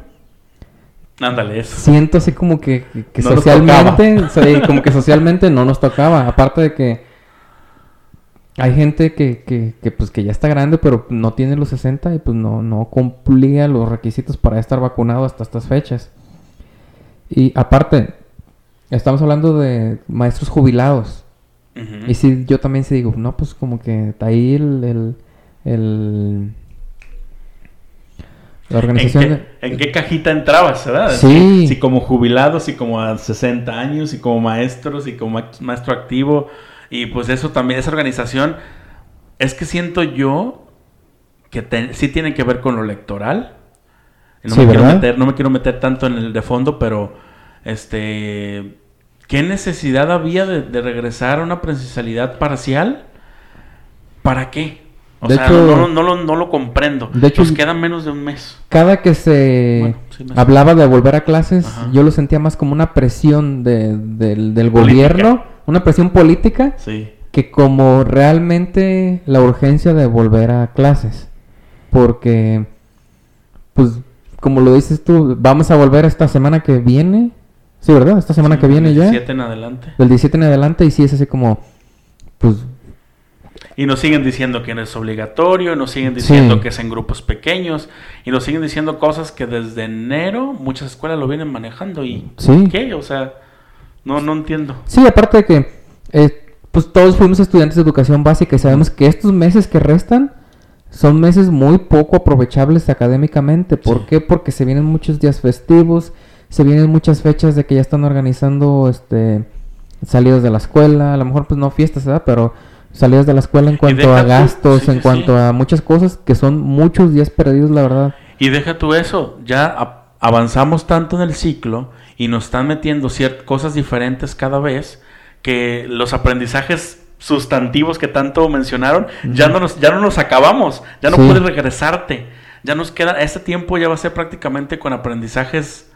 Ándale, eso. siento así como que, No socialmente, como que socialmente no nos tocaba. Aparte de que hay gente que, que, que, pues que ya está grande, pero no tiene los 60 y pues no, no cumplía los requisitos para estar vacunado hasta estas fechas. Y aparte, estamos hablando de maestros jubilados. Y sí, yo también sí digo, no, pues como que está ahí el... el, el- la ¿En organización... qué, de- en qué cajita entrabas, verdad? Sí. Si, si como jubilados, si como a 60 años, y como maestros, y como ma- maestro activo. Y pues eso también, esa organización, es que siento yo que te- sí tiene que ver con lo electoral. No, Sí, me quiero meter, no me quiero meter tanto en el de fondo, pero este ¿qué necesidad había de, de regresar a una presencialidad parcial? ¿Para qué? O De sea, hecho- no, no, no lo, no lo comprendo. De hecho- Nos queda menos de un mes. cada que se Bueno, sí me- hablaba de volver a clases, Ajá. yo lo sentía más como una presión de- del, gobierno, una presión política, Sí. que como realmente la urgencia de volver a clases. Porque, pues, como lo dices tú, vamos a volver esta semana que viene. Sí, ¿verdad? Esta semana Sí, que viene ya. 17 en adelante. Del 17 en adelante, y sí es así como, pues, Y nos siguen diciendo que no es obligatorio, nos siguen diciendo Sí. que es en grupos pequeños, y nos siguen diciendo cosas que desde enero muchas escuelas lo vienen manejando. ¿Y Sí. qué? O sea, no, no entiendo. Sí, aparte de que eh, pues todos fuimos estudiantes de educación básica y sabemos que estos meses que restan son meses muy poco aprovechables académicamente. ¿Por Sí. qué? Porque se vienen muchos días festivos, se vienen muchas fechas de que ya están organizando este salidas de la escuela, a lo mejor pues no fiestas, ¿verdad? Pero salidas de la escuela en cuanto a tú- gastos, sí, en sí, cuanto a muchas cosas que son muchos días perdidos, la verdad. Y deja tú eso, ya avanzamos tanto en el ciclo y nos están metiendo ciertas cosas diferentes cada vez que los aprendizajes sustantivos que tanto mencionaron ya no nos ya no nos acabamos, ya no Sí. puedes regresarte. Ya nos queda este tiempo ya va a ser prácticamente con aprendizajes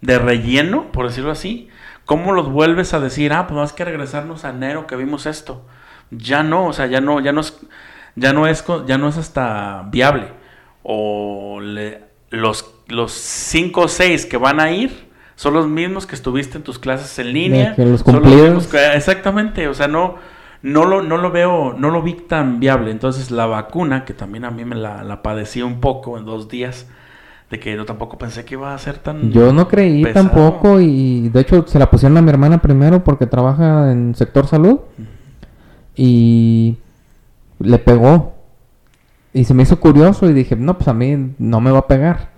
de relleno, por decirlo así. ¿Cómo los vuelves a decir, ah, pues más que regresarnos a enero que vimos esto? Ya no, o sea, ya no, ya no es, ya no es, ya no es hasta viable. O le- los, los cinco o seis que van a ir son los mismos que estuviste en tus clases en línea. que los son cumplidos. mismos que- exactamente, o sea, no, no lo, no lo veo, no lo vi tan viable. Entonces la vacuna, que también a mí me la, la padecí un poco en dos días, de que yo tampoco pensé que iba a ser tan... Yo no creí pesado. tampoco y de hecho se la pusieron a mi hermana primero porque trabaja en sector salud y le pegó. Y se me hizo curioso y dije, no, pues a mí no me va a pegar.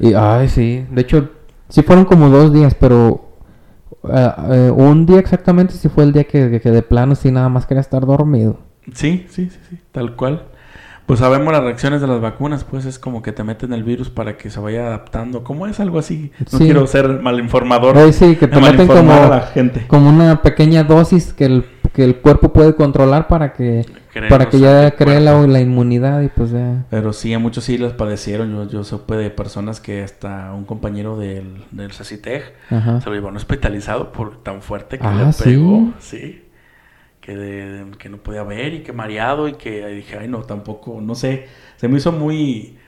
Y, ay, sí. De hecho, sí fueron como dos días, pero eh, eh, un día exactamente sí fue el día que, que de plano sí nada más quería estar dormido. Sí, sí, sí, sí, tal cual. Pues sabemos las reacciones de las vacunas, pues es como que te meten el virus para que se vaya adaptando. ¿Cómo es algo así? No Sí. quiero ser malinformador. Ay, sí, que te meten como, malinformar a la gente. como una pequeña dosis que el, que el cuerpo puede controlar para que, para que ya cree la, la inmunidad y pues ya. Pero sí, a muchos sí las padecieron. Yo, yo supe de personas que hasta un compañero del, del CECITEG se lo llevaron hospitalizado por tan fuerte que Ah, le ¿sí? pegó. Sí. que, de- que no podía ver y que mareado y que dije, ay no, tampoco, no sé, se me hizo muy,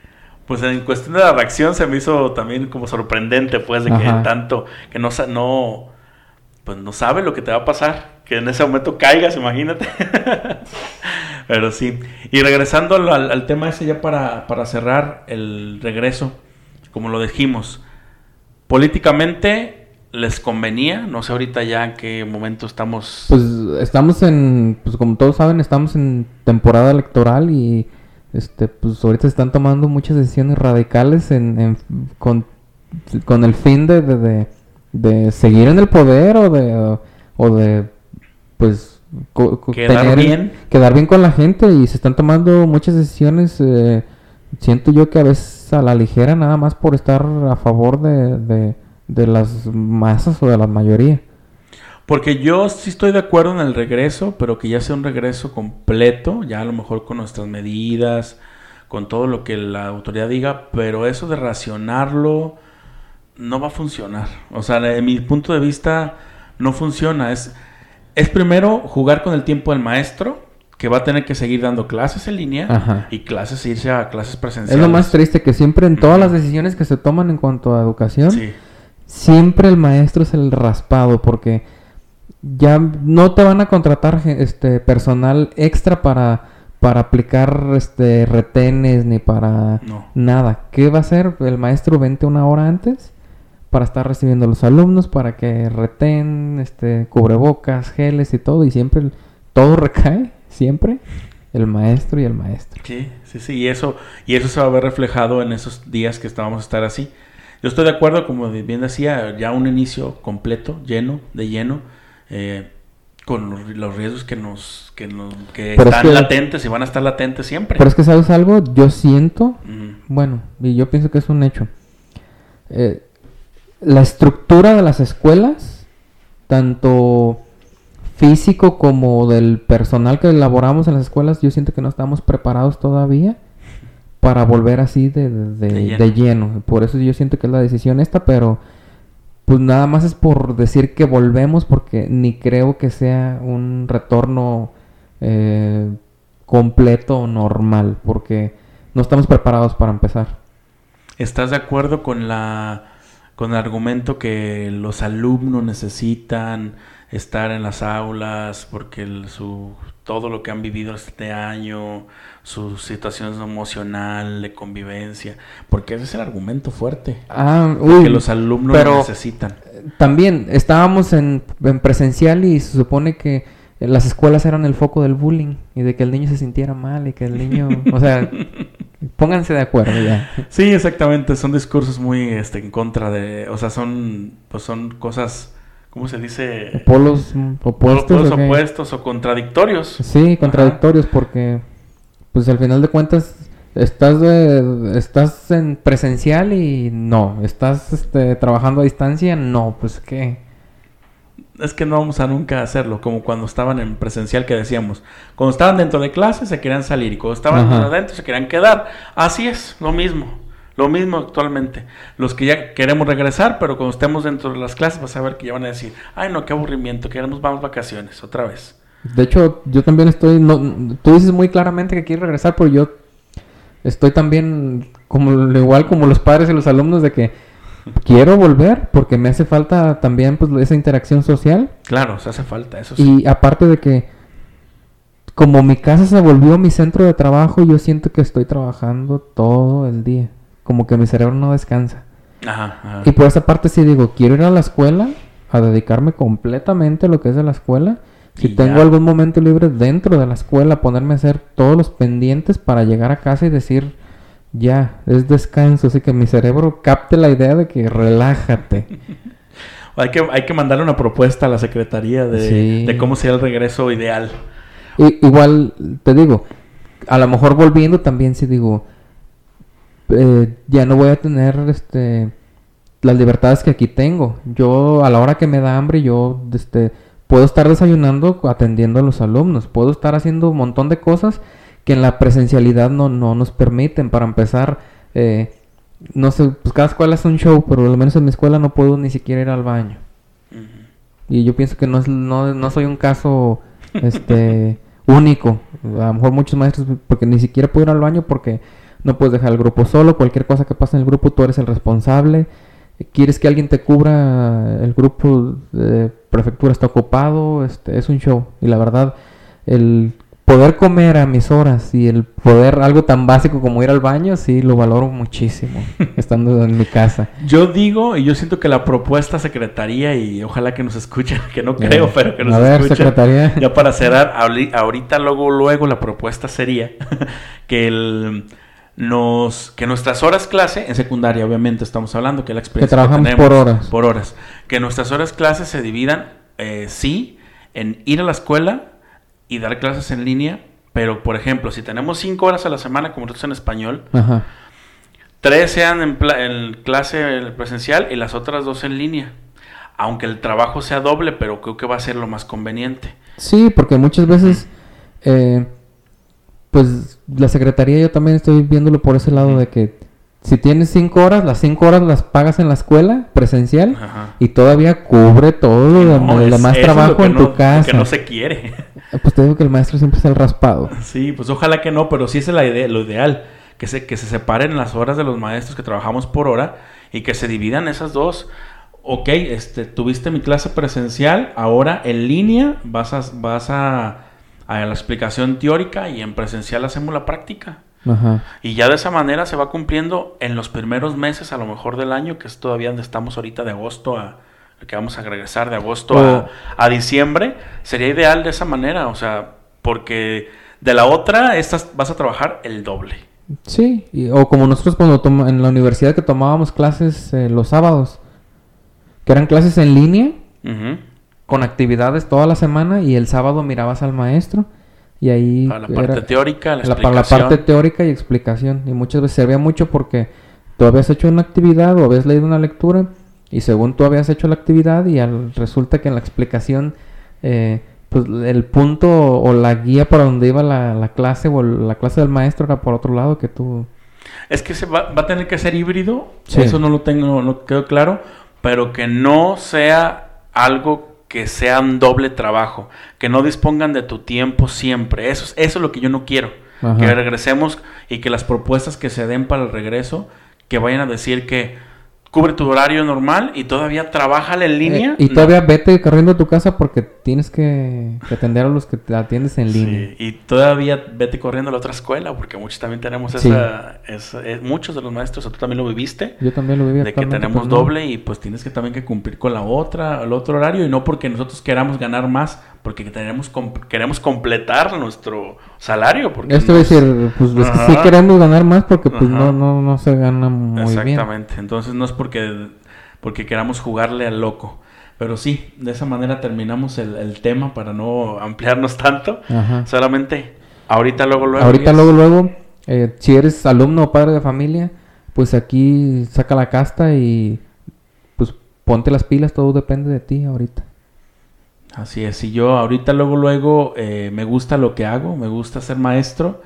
pues en cuestión de la reacción se me hizo también como sorprendente, pues, de que tanto, que no, no, pues no sabe lo que te va a pasar, en ese momento caigas, imagínate. Pero sí, y regresando al, tema ese ya para, para cerrar el regreso, como lo dijimos, políticamente les convenía, no sé ahorita ya en qué momento estamos... Pues estamos en, pues como todos saben, estamos en temporada electoral y este, pues ahorita están tomando muchas decisiones radicales en, con, con el fin de, de, de- de seguir en el poder o de, o de, pues, Quedar bien. quedar bien con la gente y se están tomando muchas decisiones, eh, siento yo que a veces a la ligera nada más por estar a favor de, de, de las masas o de la mayoría. Porque yo sí estoy de acuerdo en el regreso, pero que ya sea un regreso completo, ya a lo mejor con nuestras medidas, con todo lo que la autoridad diga, pero eso de racionarlo no va a funcionar. O sea, de mi punto de vista no funciona. Es, es primero jugar con el tiempo del maestro, que va a tener que seguir dando clases en línea Ajá. y clases, irse a clases Es presenciales. lo más triste que siempre en todas las decisiones que se toman en cuanto a educación, Sí. siempre el maestro es el raspado porque ya no te van a contratar este personal extra para para aplicar este retenes ni para No. nada. ¿Qué va a hacer? El maestro vente una hora antes para estar recibiendo a los alumnos para que reten, este cubrebocas, geles y todo y siempre todo recae siempre el maestro y el maestro. Sí, sí, sí, y eso, y eso se va a ver reflejado en esos días que estábamos a estar así. Yo estoy de acuerdo, como bien decía, ya un inicio completo, lleno, de lleno, eh, con los, los riesgos que nos, que nos, que es están que- latentes y van a estar latentes siempre. Pero es que sabes algo, yo siento. Bueno, y yo pienso que es un hecho. Eh, la estructura de las escuelas, tanto físico como del personal que elaboramos en las escuelas, yo siento que no estamos preparados todavía para volver así de, de- de- De lleno. de lleno. Por eso yo siento que es la decisión esta, pero pues nada más es por decir que volvemos porque ni creo que sea un retorno eh, completo o normal, porque no estamos preparados para empezar. ¿Estás de acuerdo con la con el argumento que los alumnos necesitan estar en las aulas porque el- su todo lo que han vivido este año, su situación emocional, de convivencia, porque ese es el argumento fuerte Ah, que uy, los alumnos pero- necesitan. también estábamos en, en presencial y se supone que las escuelas eran el foco del bullying y de que el niño se sintiera mal y que el niño, o sea, pónganse de acuerdo ya. Sí, exactamente, son discursos muy este en contra de, o sea, son pues son cosas ¿cómo se dice? Polos mm, opuestos. Polos opuestos o contradictorios. Sí, contradictorios porque, pues al final de cuentas, estás de- estás en presencial y no, estás este, trabajando a distancia, no, pues qué. Es que no vamos a nunca hacerlo, como cuando estaban en presencial que decíamos, cuando estaban dentro de clase se querían salir y cuando estaban Ajá. adentro se querían quedar. Así es, lo mismo, lo mismo actualmente. Los que ya queremos regresar, pero cuando estemos dentro de las clases vas a ver que ya van a decir, ay no, qué aburrimiento, queremos vamos vacaciones otra vez. De hecho, yo también estoy, no, tú dices muy claramente que quieres regresar, pero yo estoy también como igual como los padres y los alumnos de que quiero volver porque me hace falta también pues esa interacción social Claro, se hace falta, eso sí. y aparte de que como mi casa se volvió mi centro de trabajo, yo siento que estoy trabajando todo el día, como que mi cerebro no descansa. Ajá, ajá. Y por esa parte sí digo, quiero ir a la escuela, a dedicarme completamente a lo que es de la escuela. Si Y tengo ya. algún momento libre dentro de la escuela, ponerme a hacer todos los pendientes para llegar a casa y decir, ya, es descanso. Así que mi cerebro capte la idea de que relájate. Hay que, hay que mandarle una propuesta a la secretaría de, Sí. de cómo sería el regreso ideal. Y, igual, te digo, a lo mejor volviendo también si digo, eh, ya no voy a tener este las libertades que aquí tengo. Yo a la hora que me da hambre, yo este puedo estar desayunando atendiendo a los alumnos, puedo estar haciendo un montón de cosas que en la presencialidad no, no nos permiten. Para empezar, eh, no sé, pues cada escuela es un show, pero al menos en mi escuela no puedo ni siquiera ir al baño. Y yo pienso que no, es, no, no soy un caso este único. A lo mejor muchos maestros, porque ni siquiera puedo ir al baño porque no puedes dejar el grupo solo. Cualquier cosa que pase en el grupo, tú eres el responsable. Quieres que alguien te cubra, el grupo de prefectura está ocupado. Este, es un show. Y la verdad, el poder comer a mis horas y el poder, algo tan básico como ir al baño, sí, lo valoro muchísimo, estando en mi casa. Yo digo, y yo siento que la propuesta secretaría, y ojalá que nos escuchen, que no creo, Eh, pero que nos a ver, escuchen. secretaría. Ya para cerrar, ahorita luego, luego la propuesta sería que el nos que nuestras horas clase en secundaria obviamente estamos hablando que la experiencia trabajamos tenemos, por horas. por horas que nuestras horas clase se dividan eh, sí en ir a la escuela y dar clases en línea pero por ejemplo si tenemos cinco horas a la semana como nosotros en español Ajá. tres sean en, pla- en clase presencial y las otras dos en línea aunque el trabajo sea doble pero creo que va a ser lo más conveniente Sí, porque muchas veces, eh, pues la secretaría yo también estoy viéndolo por ese lado de que si tienes cinco horas, las cinco horas las pagas en la escuela presencial Ajá. y todavía cubre todo lo, No, lo es- demás lo trabajo en no- tu lo casa. Que no se quiere. Pues te digo que el maestro siempre es el raspado. Sí, pues ojalá que no, pero sí es la idea, lo ideal. Que se, que se separen las horas de los maestros que trabajamos por hora y que se dividan esas dos. Ok, este, tuviste mi clase presencial, ahora en línea vas a, vas a, a la explicación teórica y en presencial hacemos la práctica. Ajá. Y ya de esa manera se va cumpliendo en los primeros meses, a lo mejor del año, que es todavía donde estamos ahorita de agosto a que vamos a regresar de agosto a, a diciembre. Sería ideal de esa manera, o sea, porque de la otra estas vas a trabajar el doble. Sí, y- o como nosotros cuando toma- en la universidad que tomábamos clases eh, los sábados, que eran clases en línea, con actividades toda la semana y el sábado mirabas al maestro y ahí Para la parte era- teórica, la la, para la parte teórica y explicación y muchas veces servía mucho porque tú habías hecho una actividad o habías leído una lectura y según tú habías hecho la actividad y al, resulta que en la explicación eh, pues el punto o la guía para donde iba la, la clase o la clase del maestro era por otro lado que tú Es que se va, va a tener que ser híbrido, Sí. eso no lo tengo, no, no quedó claro, pero que no sea algo que sea un doble trabajo, que no dispongan de tu tiempo siempre. Eso es, eso es lo que yo no quiero. Ajá. Que regresemos y que las propuestas que se den para el regreso, que vayan a decir que cubre tu horario normal y todavía trabaja en línea. Eh, y No. todavía vete corriendo a tu casa porque tienes que, que atender a los que te atiendes en línea. Sí, y todavía vete corriendo a la otra escuela, porque muchos también tenemos Sí. esa, esa- muchos de los maestros, tú también lo viviste. Yo también lo viví de que tenemos pues, doble y pues tienes que también que cumplir con la otra, el otro horario y no porque nosotros queramos ganar más, porque tenemos queremos completar nuestro salario. Porque Esto es decir, pues que sí queremos ganar más porque pues Ajá. no, no, no se gana muy bien. Exactamente. Entonces no es porque, porque queramos jugarle al loco. Pero sí, de esa manera terminamos el, el tema para no ampliarnos tanto. Ajá. Solamente ahorita, luego, luego. Ahorita luego, luego, eh, si eres alumno o padre de familia, pues aquí saca la casta y pues ponte las pilas, todo depende de ti ahorita. Así es, y yo ahorita luego, luego eh, me gusta lo que hago, me gusta ser maestro,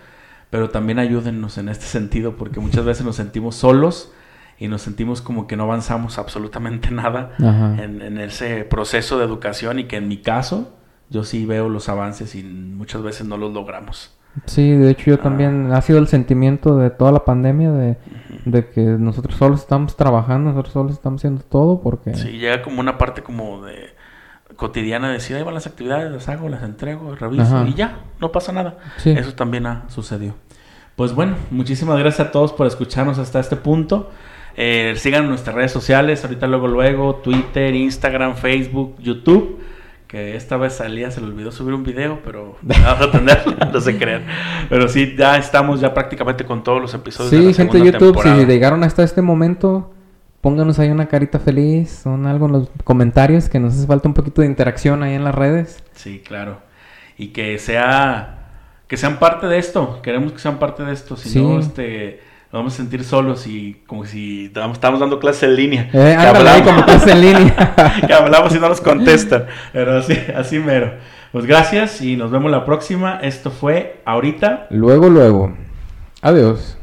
pero también ayúdennos en este sentido, porque muchas veces nos sentimos solos y nos sentimos como que no avanzamos absolutamente nada en, en ese proceso de educación y que en mi caso yo sí veo los avances y muchas veces no los logramos. Sí, de hecho yo Ah. también, ha sido el sentimiento de toda la pandemia de, de que nosotros solos estamos trabajando, nosotros solos estamos haciendo todo porque... Sí, llega como una parte como de cotidiana de decir, ahí van las actividades, las hago, las entrego, reviso Ajá. y ya, no pasa nada. Sí. Eso también ha sucedido. Pues bueno, muchísimas gracias a todos por escucharnos hasta este punto. Eh, sigan nuestras redes sociales, ahorita luego luego, Twitter, Instagram, Facebook, YouTube. Que esta vez a Elías se le olvidó subir un video, pero vamos a tenerlo, no se crean. Pero sí, ya estamos ya prácticamente con todos los episodios. de Sí, la gente de YouTube, temporada. si llegaron hasta este momento, pónganos ahí una carita feliz, un algo en los comentarios, que nos hace falta un poquito de interacción ahí en las redes. Sí, claro. Y que sea que sean parte de esto. Queremos que sean parte de esto. Si Sí. no, este, nos vamos a sentir solos y como si estamos dando clases en línea. Eh, que, ahí como hablamos, clase en línea. que hablamos y no nos contestan. Pero así, así mero. Pues gracias y nos vemos la próxima. Esto fue ahorita. luego, luego. Adiós.